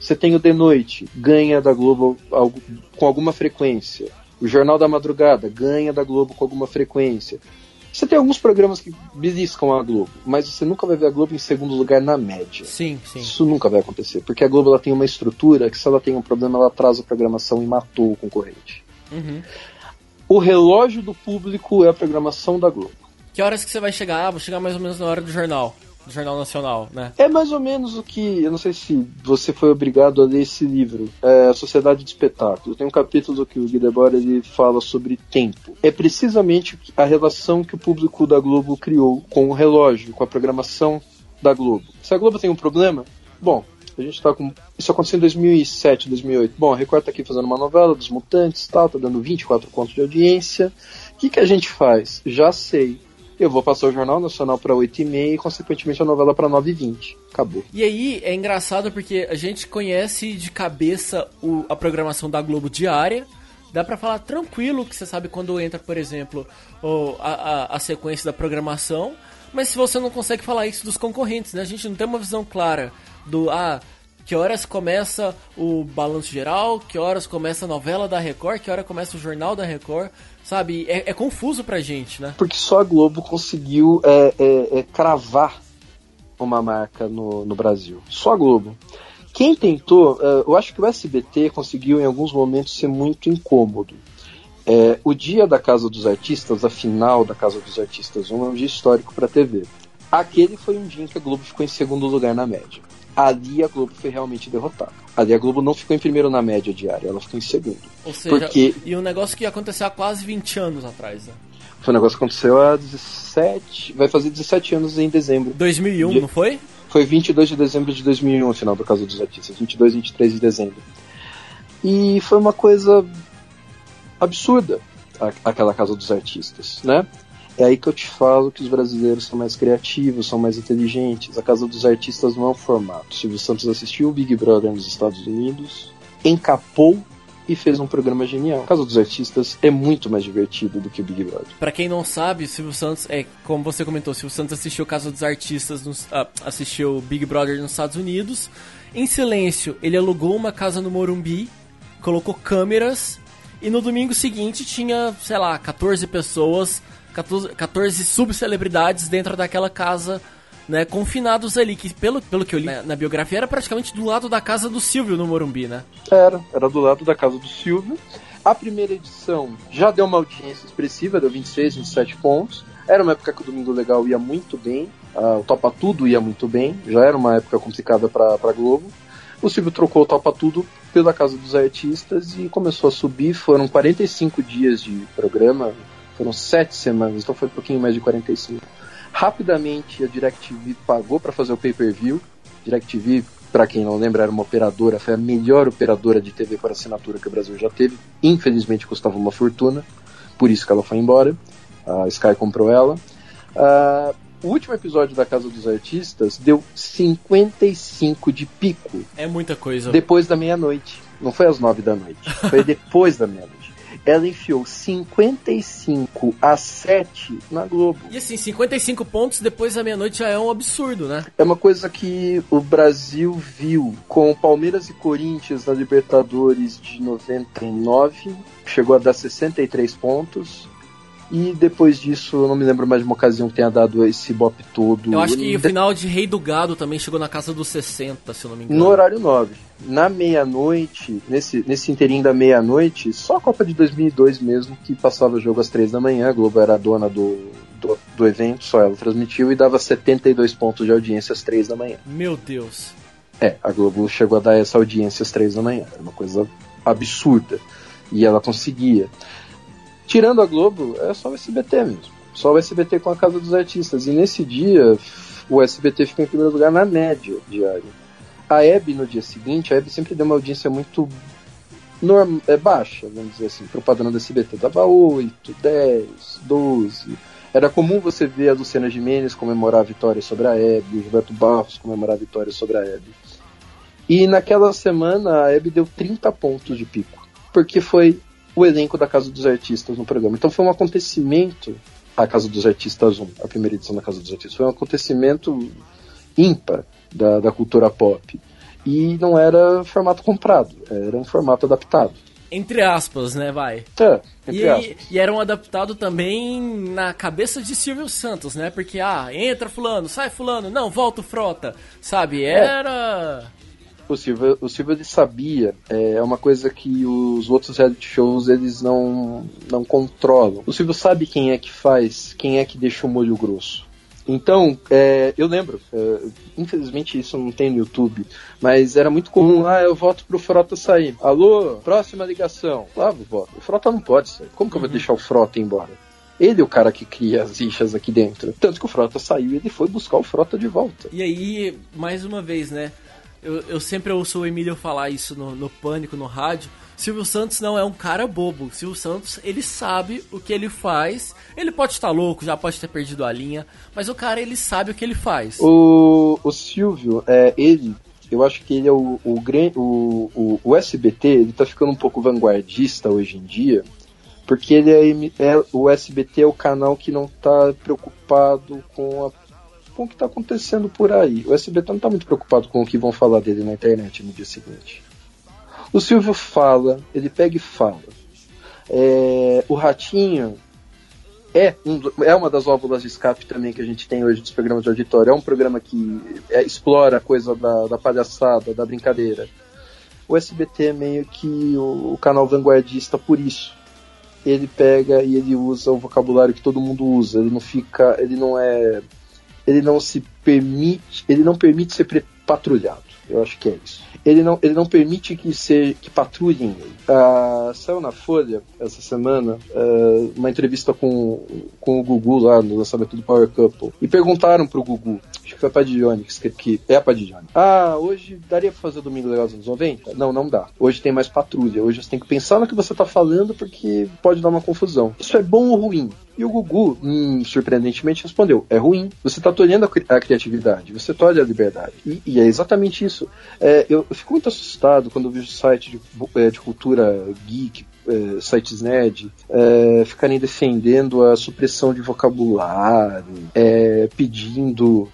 Você tem o The Noite, ganha da Globo com alguma frequência. O Jornal da Madrugada ganha da Globo com alguma frequência. Você tem alguns programas que beliscam a Globo, mas você nunca vai ver a Globo em segundo lugar na média. Sim, sim. Isso nunca vai acontecer, porque a Globo ela tem uma estrutura que se ela tem um problema ela traz a programação e matou o concorrente. Uhum. O relógio do público é a programação da Globo. Que horas que você vai chegar? Ah, vou chegar mais ou menos na hora do jornal do Jornal Nacional, né? É mais ou menos o que. Eu não sei se você foi obrigado a ler esse livro, é, A Sociedade de Espetáculo. Tem um capítulo que o Guy Debord ele fala sobre tempo. É precisamente a relação que o público da Globo criou com o relógio, com a programação da Globo. Se a Globo tem um problema, bom, a gente tá com. Isso aconteceu em 2007, 2008. Bom, a Record tá aqui fazendo uma novela dos mutantes, tal, tá dando 24 pontos de audiência. O que, que a gente faz? Já sei eu vou passar o Jornal Nacional para 8h30 e, consequentemente, a novela para 9h20. Acabou. E aí é engraçado porque a gente conhece de cabeça o, a programação da Globo diária. Dá pra falar tranquilo que você sabe quando entra, por exemplo, a, a, a sequência da programação. Mas se você não consegue falar isso dos concorrentes, né? A gente não tem uma visão clara do. Ah, que horas começa o balanço geral, que horas começa a novela da Record, que hora começa o jornal da Record, sabe? É, é confuso pra gente, né? Porque só a Globo conseguiu é, é, é cravar uma marca no, no Brasil. Só a Globo. Quem tentou, é, eu acho que o SBT conseguiu em alguns momentos ser muito incômodo. É, o dia da Casa dos Artistas, a final da Casa dos Artistas 1, é um dia histórico para a TV. Aquele foi um dia em que a Globo ficou em segundo lugar na média ali a Globo foi realmente derrotada. Ali a Globo não ficou em primeiro na média diária, ela ficou em segundo. Ou seja, porque... e um negócio que aconteceu há quase 20 anos atrás, né? Foi um negócio que aconteceu há 17. Vai fazer 17 anos em dezembro. 2001, de... não foi? Foi 22 de dezembro de 2001, o final do caso dos artistas. 22 e 23 de dezembro. E foi uma coisa absurda aquela casa dos artistas, né? É aí que eu te falo que os brasileiros são mais criativos, são mais inteligentes. A Casa dos Artistas não é um formato. Silvio Santos assistiu o Big Brother nos Estados Unidos, encapou e fez um programa genial. A Casa dos Artistas é muito mais divertido do que o Big Brother. Para quem não sabe, Silvio Santos é, como você comentou, Silvio Santos assistiu Casa dos Artistas, nos, ah, assistiu Big Brother nos Estados Unidos. Em silêncio, ele alugou uma casa no Morumbi, colocou câmeras e no domingo seguinte tinha, sei lá, 14 pessoas 14, 14 subcelebridades dentro daquela casa, né, confinados ali, que pelo, pelo que eu li na, na, biografia era praticamente do lado da casa do Silvio no Morumbi, né? Era, era do lado da casa do Silvio. A primeira edição já deu uma audiência expressiva, deu 26, 27 pontos. Era uma época que o Domingo Legal ia muito bem, uh, o Topa Tudo ia muito bem, já era uma época complicada para Globo. O Silvio trocou o Topa Tudo pela Casa dos Artistas e começou a subir. Foram 45 dias de programa, foram sete semanas, então foi um pouquinho mais de 45. Rapidamente a DirecTV pagou para fazer o pay-per-view. DirecTV, para quem não lembra, era uma operadora, foi a melhor operadora de TV por assinatura que o Brasil já teve. Infelizmente custava uma fortuna. por isso que ela foi embora. A Sky comprou ela. Ah, o último episódio da Casa dos Artistas deu 55 de pico É muita coisa. depois da meia-noite. Não foi às nove da noite, foi depois da meia-noite. Ela enfiou 55 a 7 na Globo. E assim, 55 pontos depois da meia-noite já é um absurdo, né? É uma coisa que o Brasil viu com Palmeiras e Corinthians na Libertadores de 99, chegou a dar 63 pontos. E depois disso, eu não me lembro mais de uma ocasião que tenha dado esse bop todo. Eu acho que o final de Rei do Gado também chegou na casa dos 60, se eu não me engano. No horário 9. Na meia-noite, nesse, nesse inteirinho da meia-noite, só a Copa de 2002 mesmo, que passava o jogo às 3 da manhã, a Globo era a dona do, do, do evento, só ela transmitiu, e dava 72 pontos de audiência às 3 da manhã. Meu Deus. É, a Globo chegou a dar essa audiência às 3 da manhã. Era uma coisa absurda. E ela conseguia. Tirando a Globo, é só o SBT mesmo. Só o SBT com a Casa dos Artistas. E nesse dia, o SBT ficou em primeiro lugar na média diária. A Hebe, no dia seguinte, a Hebe sempre deu uma audiência muito é, baixa, vamos dizer assim, pro padrão do SBT. Dava 8, 10, 12. Era comum você ver a Luciana Gimenez comemorar a vitória sobre a Hebe, o Gilberto Barros comemorar a vitória sobre a Hebe. E naquela semana a Hebe deu 30 pontos de pico, porque foi o elenco da Casa dos Artistas no programa. Então foi um acontecimento, a Casa dos Artistas 1, a primeira edição da Casa dos Artistas, foi um acontecimento ímpar da, da cultura pop. E não era formato comprado, era um formato adaptado. Entre aspas, né, vai. É, entre E, aspas. e era um adaptado também na cabeça de Silvio Santos, né? Porque, ah, entra fulano, sai fulano, não, volta o Frota, sabe? Era... O Silvio, o Silvio ele sabia, é uma coisa que os outros reality shows eles não, não controlam. O Silvio sabe quem é que faz, quem é que deixa o molho grosso. Então, é, eu lembro, é, infelizmente isso não tem no YouTube, mas era muito comum, ah, eu voto pro Frota sair. Alô, próxima ligação. Lá, voto. O Frota não pode sair. Como que eu vou deixar o Frota embora? Ele é o cara que cria as rixas aqui dentro. Tanto que o Frota saiu e ele foi buscar o Frota de volta. E aí, mais uma vez, né? Eu, eu sempre ouço o Emílio falar isso no, no Pânico, no rádio. Silvio Santos não é um cara bobo. Silvio Santos, ele sabe o que ele faz. Ele pode estar louco, já pode ter perdido a linha, mas o cara, ele sabe o que ele faz. O, o Silvio, é, ele, eu acho que ele é o, o, o, o, o SBT, ele tá ficando um pouco vanguardista hoje em dia, porque ele é, é- o SBT é o canal que não tá preocupado com, a, com o que tá acontecendo por aí. O SBT não tá muito preocupado com o que vão falar dele na internet no dia seguinte. O Silvio fala, ele pega e fala. É, o Ratinho é, um é uma das válvulas de escape também que a gente tem hoje dos programas de auditório. É um programa que é, explora a coisa da, da palhaçada, da brincadeira. O SBT é meio que o, o canal vanguardista por isso. Ele pega e ele usa o vocabulário que todo mundo usa. Ele não fica. Ele não é. Ele não se permite. Ele não permite ser patrulhado. Eu acho que é isso. Ele não, ele não permite que, se, que patrulhem ele. Ah, saiu na Folha essa semana ah, uma entrevista com, com o Gugu lá no lançamento do Power Couple. E perguntaram pro Gugu, acho que foi a Padiglione que, que é a Padiglione. Ah, hoje daria pra fazer Domingo Legal dos anos 90? Não, não dá. Hoje tem mais patrulha. Hoje você tem que pensar no que você tá falando porque pode dar uma confusão. Isso é bom ou ruim? E o Gugu, hum, surpreendentemente, respondeu: é ruim. Você está tolhendo a, cri- a criatividade, você tolhe a liberdade. E, e é exatamente isso. É, eu, eu fico muito assustado quando eu vejo site de, é, de cultura geek, é, sites nerd, é, ficarem defendendo a supressão de vocabulário, é, pedindo,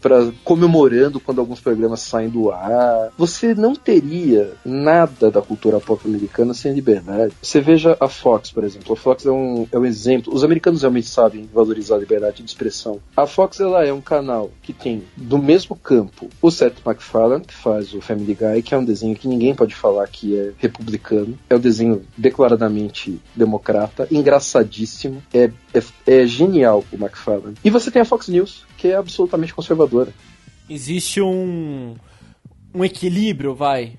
pra, comemorando quando alguns programas saem do ar. Você não teria nada da cultura pop americana sem liberdade. Você veja a Fox, por exemplo. A Fox é um, é um exemplo. Os americanos realmente sabem valorizar a liberdade de expressão. A Fox ela é um canal que tem do mesmo campo o Seth MacFarlane, que faz o Family Guy, que é um desenho que ninguém pode falar que é republicano. É um desenho declaradamente democrata, engraçadíssimo, é, é, é genial o MacFarlane. E você tem a Fox News, que é absolutamente conservadora. Existe um, um equilíbrio, vai.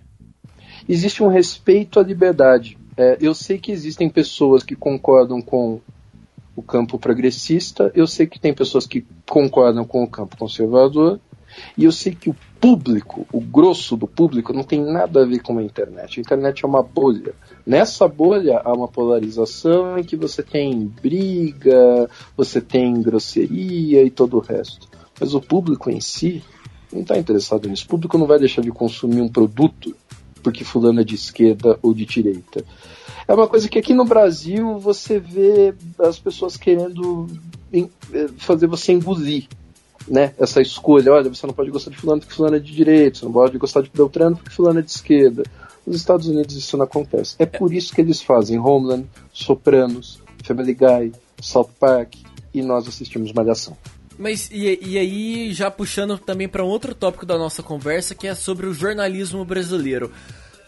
existe um respeito à liberdade. É, eu sei que existem pessoas que concordam com o campo progressista, eu sei que tem pessoas que concordam com o campo conservador, E eu sei que o público, o grosso do público, não tem nada a ver com a internet. A internet é uma bolha. Nessa bolha há uma polarização em que você tem briga, você tem grosseria e todo o resto. Mas o público em si não está interessado nisso. O público não vai deixar de consumir um produto porque fulano é de esquerda ou de direita. É uma coisa que aqui no Brasil você vê as pessoas querendo eh, fazer você engolir né, essa escolha. Olha, você não pode gostar de fulano porque fulano é de direita, você não pode gostar de Beltrano porque fulano é de esquerda. Nos Estados Unidos isso não acontece. É por isso que eles fazem Homeland, Sopranos, Family Guy, South Park e nós assistimos Malhação. Mas e, e aí, já puxando também para um outro tópico da nossa conversa, que é sobre o jornalismo brasileiro.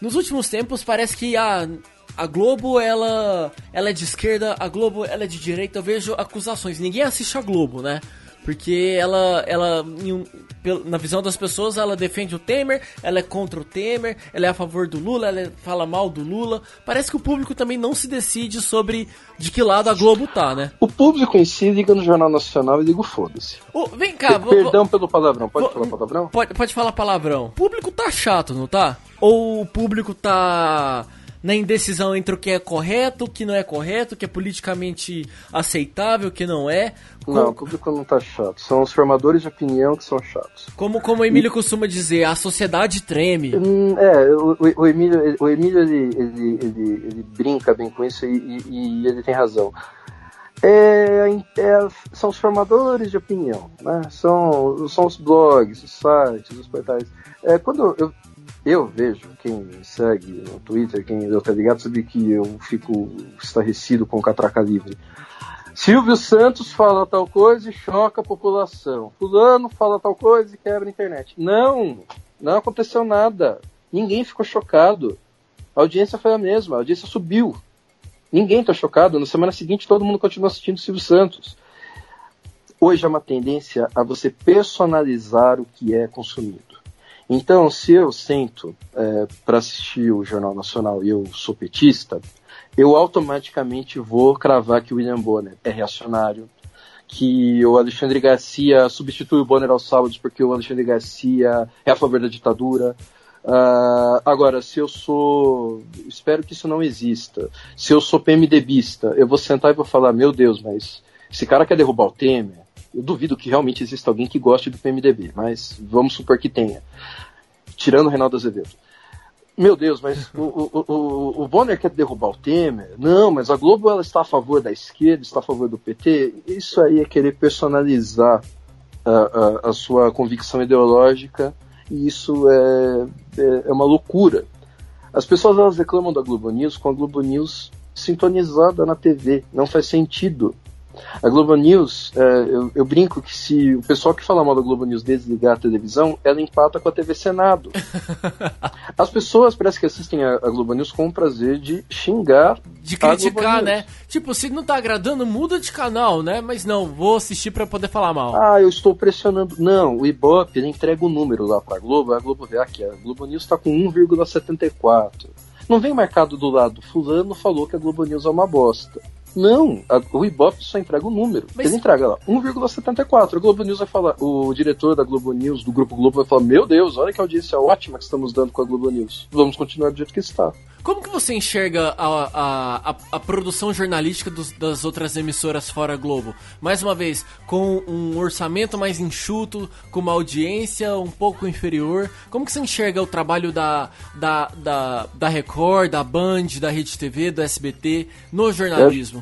Nos últimos tempos, parece que a, a Globo, ela, ela é de esquerda, a Globo, ela é de direita. Eu vejo acusações. Ninguém assiste a Globo, né? Porque ela, ela um- na visão das pessoas, ela defende o Temer, ela é contra o Temer, ela é a favor do Lula, ela é- fala mal do Lula. Parece que o público também não se decide sobre de que lado a Globo tá, né? O público em si liga no Jornal Nacional e liga o foda-se. Ô, vem cá, vou- Perdão pelo palavrão, pode Vou- falar palavrão? Pode, pode falar palavrão. O público tá chato, não tá? Ou o público tá na indecisão entre o que é correto, o que não é correto, o que é politicamente aceitável, o que não é? Não, o Como, público não tá chato. São os formadores de opinião que são chatos. como, como o Emílio costuma dizer, a sociedade treme. Hum, É, o, o- Emílio, o Emílio ele, ele, ele, ele brinca bem com isso e, e- e ele tem razão. É, é, são os formadores de opinião, né? são, são os blogs, os sites, os portais. É, quando eu, eu vejo, quem me segue no Twitter, quem eu tá ligado, sabe que eu fico estarrecido com catraca livre. Silvio Santos fala tal coisa e choca a população. Fulano fala tal coisa e quebra a internet. Não, não aconteceu nada. Ninguém ficou chocado. A audiência foi a mesma, a audiência subiu. Ninguém está chocado. Na semana seguinte todo mundo continua assistindo Silvio Santos. Hoje é uma tendência a você personalizar o que é consumido. Então, se eu sento para assistir o Jornal Nacional e eu sou petista, eu automaticamente vou cravar que o William Bonner é reacionário, que o Alexandre Garcia substitui o Bonner aos sábados porque o Alexandre Garcia é a favor da ditadura. Uh, agora, se eu sou. Espero que isso não exista. Se eu sou PMDBista, eu vou sentar e vou falar: meu Deus, mas esse cara quer derrubar o Temer. Eu duvido que realmente exista alguém que goste do PMDB, mas vamos supor que tenha. Tirando o Reinaldo Azevedo. Meu Deus, mas o, o, o, o Bonner quer derrubar o Temer? Não, mas a Globo ela está a favor da esquerda, está a favor do PT. Isso aí é querer personalizar a, a, a sua convicção ideológica e isso é, é, é, uma loucura. As pessoas elas reclamam da Globo News com a Globo News sintonizada na TV. Não faz sentido. A Globo News, é, eu, eu, brinco que se o pessoal que fala mal da Globo News desligar a televisão, ela empata com a TV Senado. As pessoas parece que assistem a, a, Globo News com o prazer de xingar. De criticar, né? Tipo, se não tá agradando, muda de canal, né? Mas não, vou assistir para poder falar mal. Ah, eu estou pressionando. Não, o Ibope ele entrega o um número lá pra Globo, a Globo vê aqui, a Globo News tá com 1,74. Não vem marcado do lado, fulano falou que a Globo News é uma bosta. Não, a, o Ibope só entrega o um número. Mas... Ele entrega lá, 1,74. A Globo News vai falar, o diretor da Globo News, do Grupo Globo, vai falar: Meu Deus, olha que audiência ótima que estamos dando com a Globo News. Vamos continuar do jeito que está. Como que você enxerga a, a, a, a produção jornalística dos, das outras emissoras fora Globo? Mais uma vez, com um orçamento mais enxuto, com uma audiência um pouco inferior. Como que você enxerga o trabalho da, da, da, da Record, da Band, da Rede TV, do SBT no jornalismo?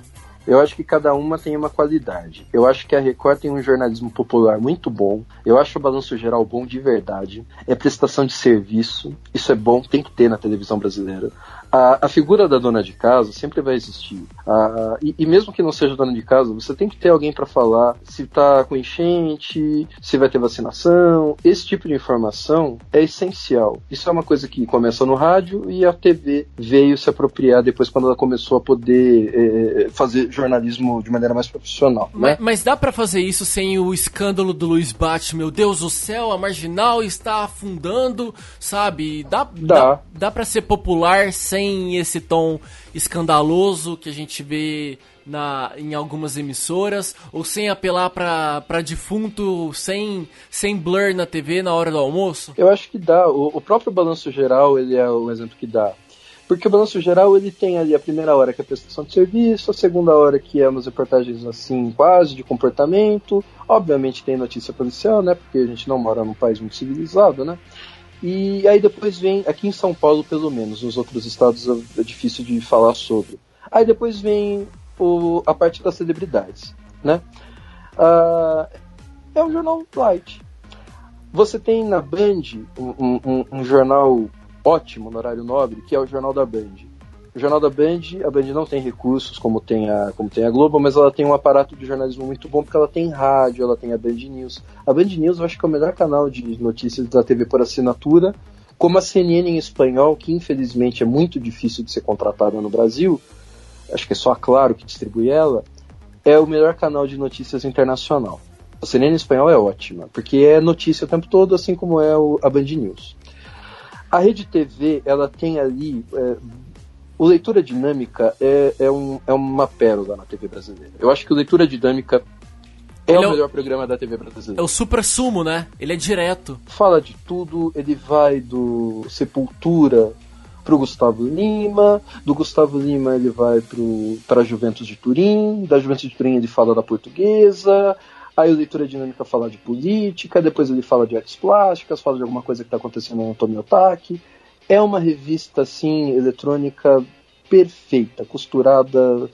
Eu acho que cada uma tem uma qualidade. Eu acho que a Record tem um jornalismo popular muito bom. Eu acho o balanço geral bom de verdade. É prestação de serviço. Isso é bom, tem que ter na televisão brasileira. A, a figura da dona de casa sempre vai existir. A, e, e, mesmo que não seja dona de casa, você tem que ter alguém para falar se tá com enchente, se vai ter vacinação. Esse tipo de informação é essencial. Isso é uma coisa que começa no rádio e a TV veio se apropriar depois quando ela começou a poder é, fazer jornalismo de maneira mais profissional. Mas, né? mas dá para fazer isso sem o escândalo do Luiz Bate? Meu Deus do céu, a marginal está afundando, sabe? Dá, dá. dá, dá para ser popular sem sem esse tom escandaloso que a gente vê na, em algumas emissoras, ou sem apelar pra defunto, sem, sem blur na TV na hora do almoço? Eu acho que dá. O, o próprio balanço geral, ele é o exemplo que dá. Porque o balanço geral ele tem ali a primeira hora que é a prestação de serviço, a segunda hora que é umas reportagens assim, quase de comportamento. Obviamente tem notícia policial, né? Porque a gente não mora num país muito civilizado, né? E aí depois vem, aqui em São Paulo pelo menos, nos outros estados é difícil de falar sobre. Aí depois vem o, a parte das celebridades, né? Uh, é um jornal light. Você tem na Band um, um, um jornal ótimo no horário nobre, que é o Jornal da Band. O Jornal da Band, a Band não tem recursos como tem a, como tem a Globo, mas ela tem um aparato de jornalismo muito bom porque ela tem rádio, ela tem a Band News. A Band News eu acho que é o melhor canal de notícias da TV por assinatura, como a CNN em espanhol, que infelizmente é muito difícil de ser contratada no Brasil, acho que é só a Claro que distribui ela, é o melhor canal de notícias internacional. A CNN em espanhol é ótima, porque é notícia o tempo todo, assim como é a Band News. A Rede TV, ela tem ali. É, o Leitura Dinâmica é, é, um, é uma pérola na TV brasileira. Eu acho que o Leitura Dinâmica é Ele o é o- melhor programa da TV brasileira. É o supra-sumo, né? Ele é direto. Fala de tudo, ele vai do Sepultura pro Gustavo Lima, do Gustavo Lima ele vai pro, pra Juventus de Turim, da Juventus de Turim ele fala da portuguesa, aí o Leitura Dinâmica fala de política, depois ele fala de artes plásticas, fala de alguma coisa que está acontecendo no Tomiotaki. É uma revista, assim, eletrônica perfeita, costurada,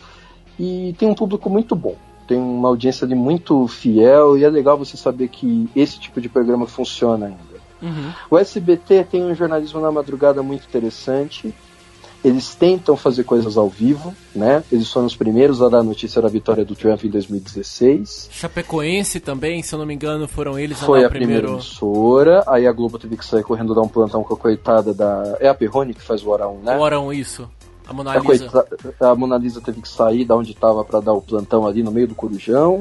e tem um público muito bom. Tem uma audiência ali muito fiel, e é legal você saber que esse tipo de programa funciona ainda. O SBT tem um jornalismo na madrugada muito interessante. Eles tentam fazer coisas ao vivo, né? Eles foram os primeiros a dar a notícia da vitória do Trump em 2016. Chapecoense também, se eu não me engano, foram eles Foi lá a primeira emissora, aí a Globo teve que sair correndo dar um plantão com a coitada da. É a Perrone que faz o Hora 1, né? O Orão, isso. A Mona A, Lisa. coita- a Mona Lisa teve que sair da onde estava para dar o plantão ali no meio do Corujão.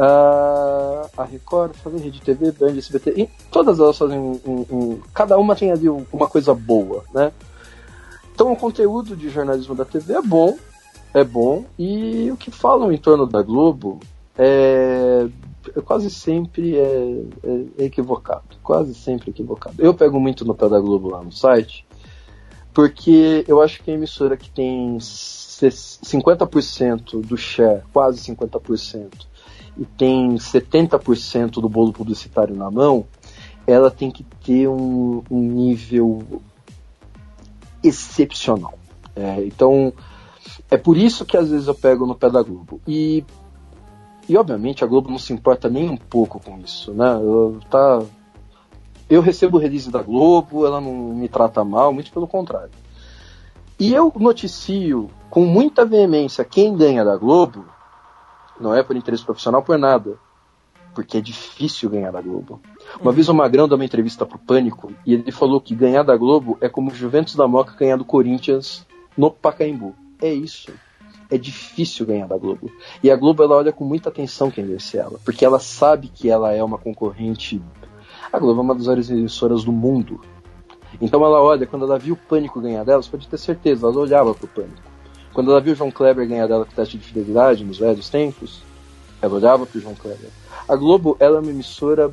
Ah, a Record, fazer Rede TV, Band, SBT, e todas elas fazem um, um- um- Cada uma tem ali um- uma coisa boa, né? Então o conteúdo de jornalismo da TV é bom, é bom, e o que falam em torno da Globo é, é quase sempre é, é- é equivocado. Quase sempre equivocado. Eu pego muito no pé da Globo lá no site, porque eu acho que a emissora que tem se- 50% do share, quase 50%, e tem 70% do bolo publicitário na mão, ela tem que ter um, um nível excepcional. É, então, é por isso que às vezes eu pego no pé da Globo. E, e obviamente a Globo não se importa nem um pouco com isso, né? Eu, tá, eu recebo release da Globo, ela não me trata mal, muito pelo contrário. E eu noticio com muita veemência quem ganha da Globo, não é por interesse profissional, por nada. Porque é difícil ganhar da Globo. Uma vez o Magrão deu uma entrevista pro Pânico e ele falou que ganhar da Globo é como o Juventus da Moca ganhar do Corinthians no Pacaembu. É isso. É difícil ganhar da Globo. E a Globo ela olha com muita atenção quem vence ela, porque ela sabe que ela é uma concorrente. A Globo é uma das maiores emissoras do mundo. Então ela olha, quando ela viu o Pânico ganhar dela, você pode ter certeza, ela olhava pro Pânico. Quando ela viu o João Kleber ganhar dela com o teste de fidelidade nos velhos tempos, ela olhava pro João Kleber. A Globo, ela é uma emissora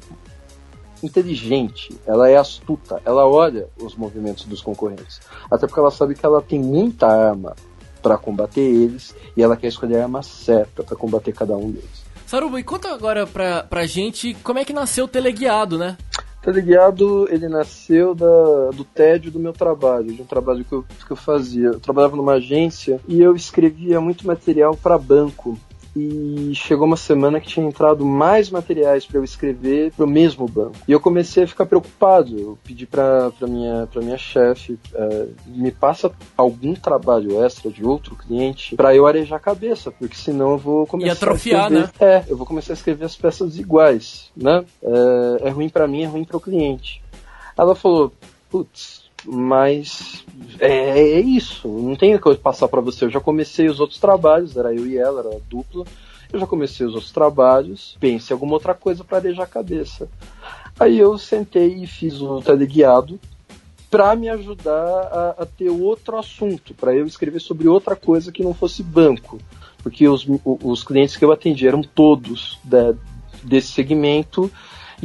inteligente, ela é astuta, ela olha os movimentos dos concorrentes. Até porque ela sabe que ela tem muita arma para combater eles e ela quer escolher a arma certa para combater cada um deles. Sarubo, e conta agora pra, pra gente como é que nasceu o Teleguiado, né? Teleguiado, ele nasceu da, do tédio do meu trabalho, de um trabalho que eu, que eu fazia. Eu trabalhava numa agência e eu escrevia muito material para banco. E chegou uma semana que tinha entrado mais materiais para eu escrever para o mesmo banco. E eu comecei a ficar preocupado. Eu pedi para minha, pra minha chefe, eh, me passa algum trabalho extra de outro cliente para eu arejar a cabeça, porque senão eu vou começar atrofiar, a escrever. É, eu vou começar a escrever as peças iguais, né? É, é ruim pra mim, é ruim para o cliente. Ela falou, putz, mas é, é isso, não tem o que passar pra você. Eu já comecei os outros trabalhos, era eu e ela, era dupla. Eu já comecei os outros trabalhos, pense em alguma outra coisa para arejar a cabeça. Aí eu sentei e fiz o teleguiado, para me ajudar a, a, ter outro assunto, para eu escrever sobre outra coisa que não fosse banco. Porque os, os clientes que eu atendi eram todos da, desse segmento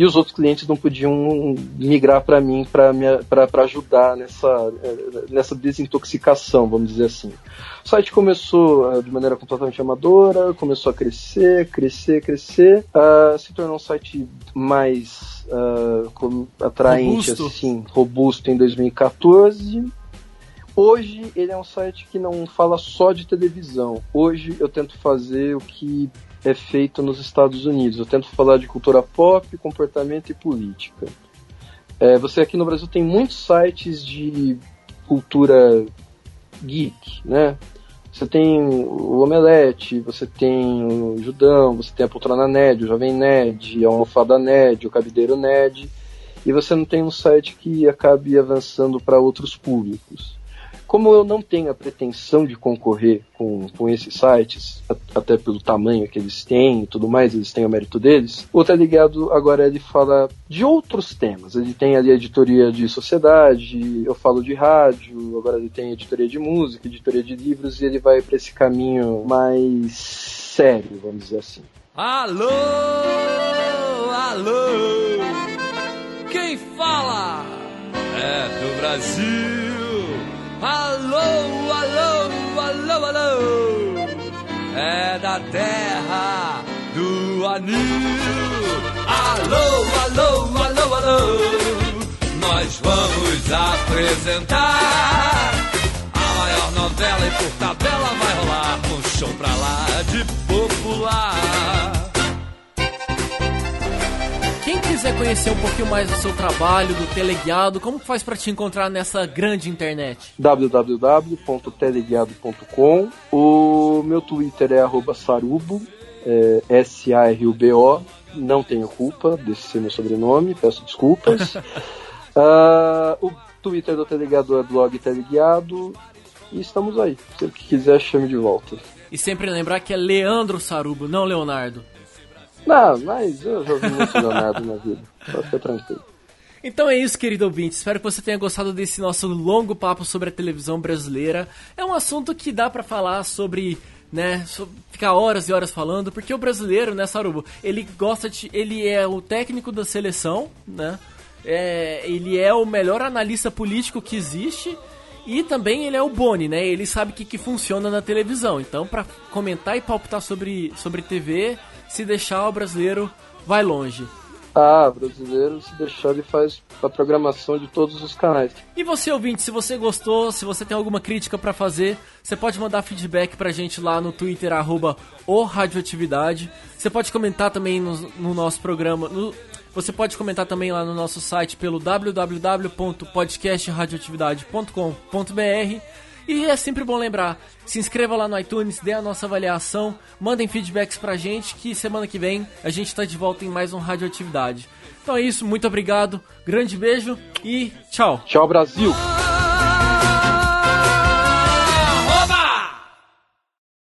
e os outros clientes não podiam migrar para mim para ajudar nessa, nessa desintoxicação, vamos dizer assim. O site começou uh, de maneira completamente amadora, começou a crescer, crescer, crescer, uh, se tornou um site mais uh, atraente, robusto. assim, robusto em 2014. Hoje ele é um site que não fala só de televisão. Hoje eu tento fazer o que é feito nos Estados Unidos. Eu tento falar de cultura pop, comportamento e política. É, você aqui no Brasil tem muitos sites de cultura geek, né? Você tem o Omelete, você tem o Judão, você tem a Poltrona Nerd, o Jovem Nerd, a Almofada Nerd, o Cabideiro Nerd, e você não tem um site que acabe avançando para outros públicos. Como eu não tenho a pretensão de concorrer com, com esses sites, até pelo tamanho que eles têm e tudo mais, eles têm o mérito deles, o Tá Ligado agora ele fala de outros temas. Ele tem ali a editoria de sociedade, eu falo de rádio, agora ele tem editoria de música, editoria de livros, e ele vai para esse caminho mais sério, vamos dizer assim. Alô, alô, quem fala é do Brasil. Alô, alô, alô, alô, é da terra do anil. Alô, alô, alô, alô, nós vamos apresentar a maior novela e por tabela vai rolar um show pra lá de popular. Quem quiser conhecer um pouquinho mais do seu trabalho, do Teleguiado, como faz para te encontrar nessa grande internet? www.teleguiado.com O meu Twitter é sarubo, é S-A-R-U-B-O. Não tenho culpa desse ser meu sobrenome, peço desculpas. uh, o Twitter do Teleguiado é blog Teleguiado. E estamos aí. Se ele quiser, chame de volta. E sempre lembrar que é Leandro Sarubo, não Leonardo. Não, mas eu ouvi muito Leonardo na vida. Pode ficar tranquilo. Então é isso, querido ouvinte. Espero que você tenha gostado desse nosso longo papo sobre a televisão brasileira. É um assunto que dá para falar sobre, né, ficar horas e horas falando, porque o brasileiro, né, Sarubo, ele gosta de, ele é o técnico da seleção, né? É, ele é o melhor analista político que existe. E também ele é o Boni, né? Ele sabe o que, que funciona na televisão. Então, para comentar e palpitar sobre, sobre TV, se deixar o brasileiro vai longe. Ah, brasileiro, se deixar, ele faz a programação de todos os canais. E você, ouvinte, se você gostou, se você tem alguma crítica para fazer, você pode mandar feedback pra gente lá no Twitter, arroba o Radioatividade. Você pode comentar também no, no nosso programa. No, você pode comentar também lá no nosso site pelo www.podcastradioatividade.com.br. E é sempre bom lembrar, se inscreva lá no iTunes, dê a nossa avaliação, mandem feedbacks pra gente que semana que vem a gente tá de volta em mais um Radioatividade. Então é isso, muito obrigado, grande beijo e tchau. Tchau, Brasil!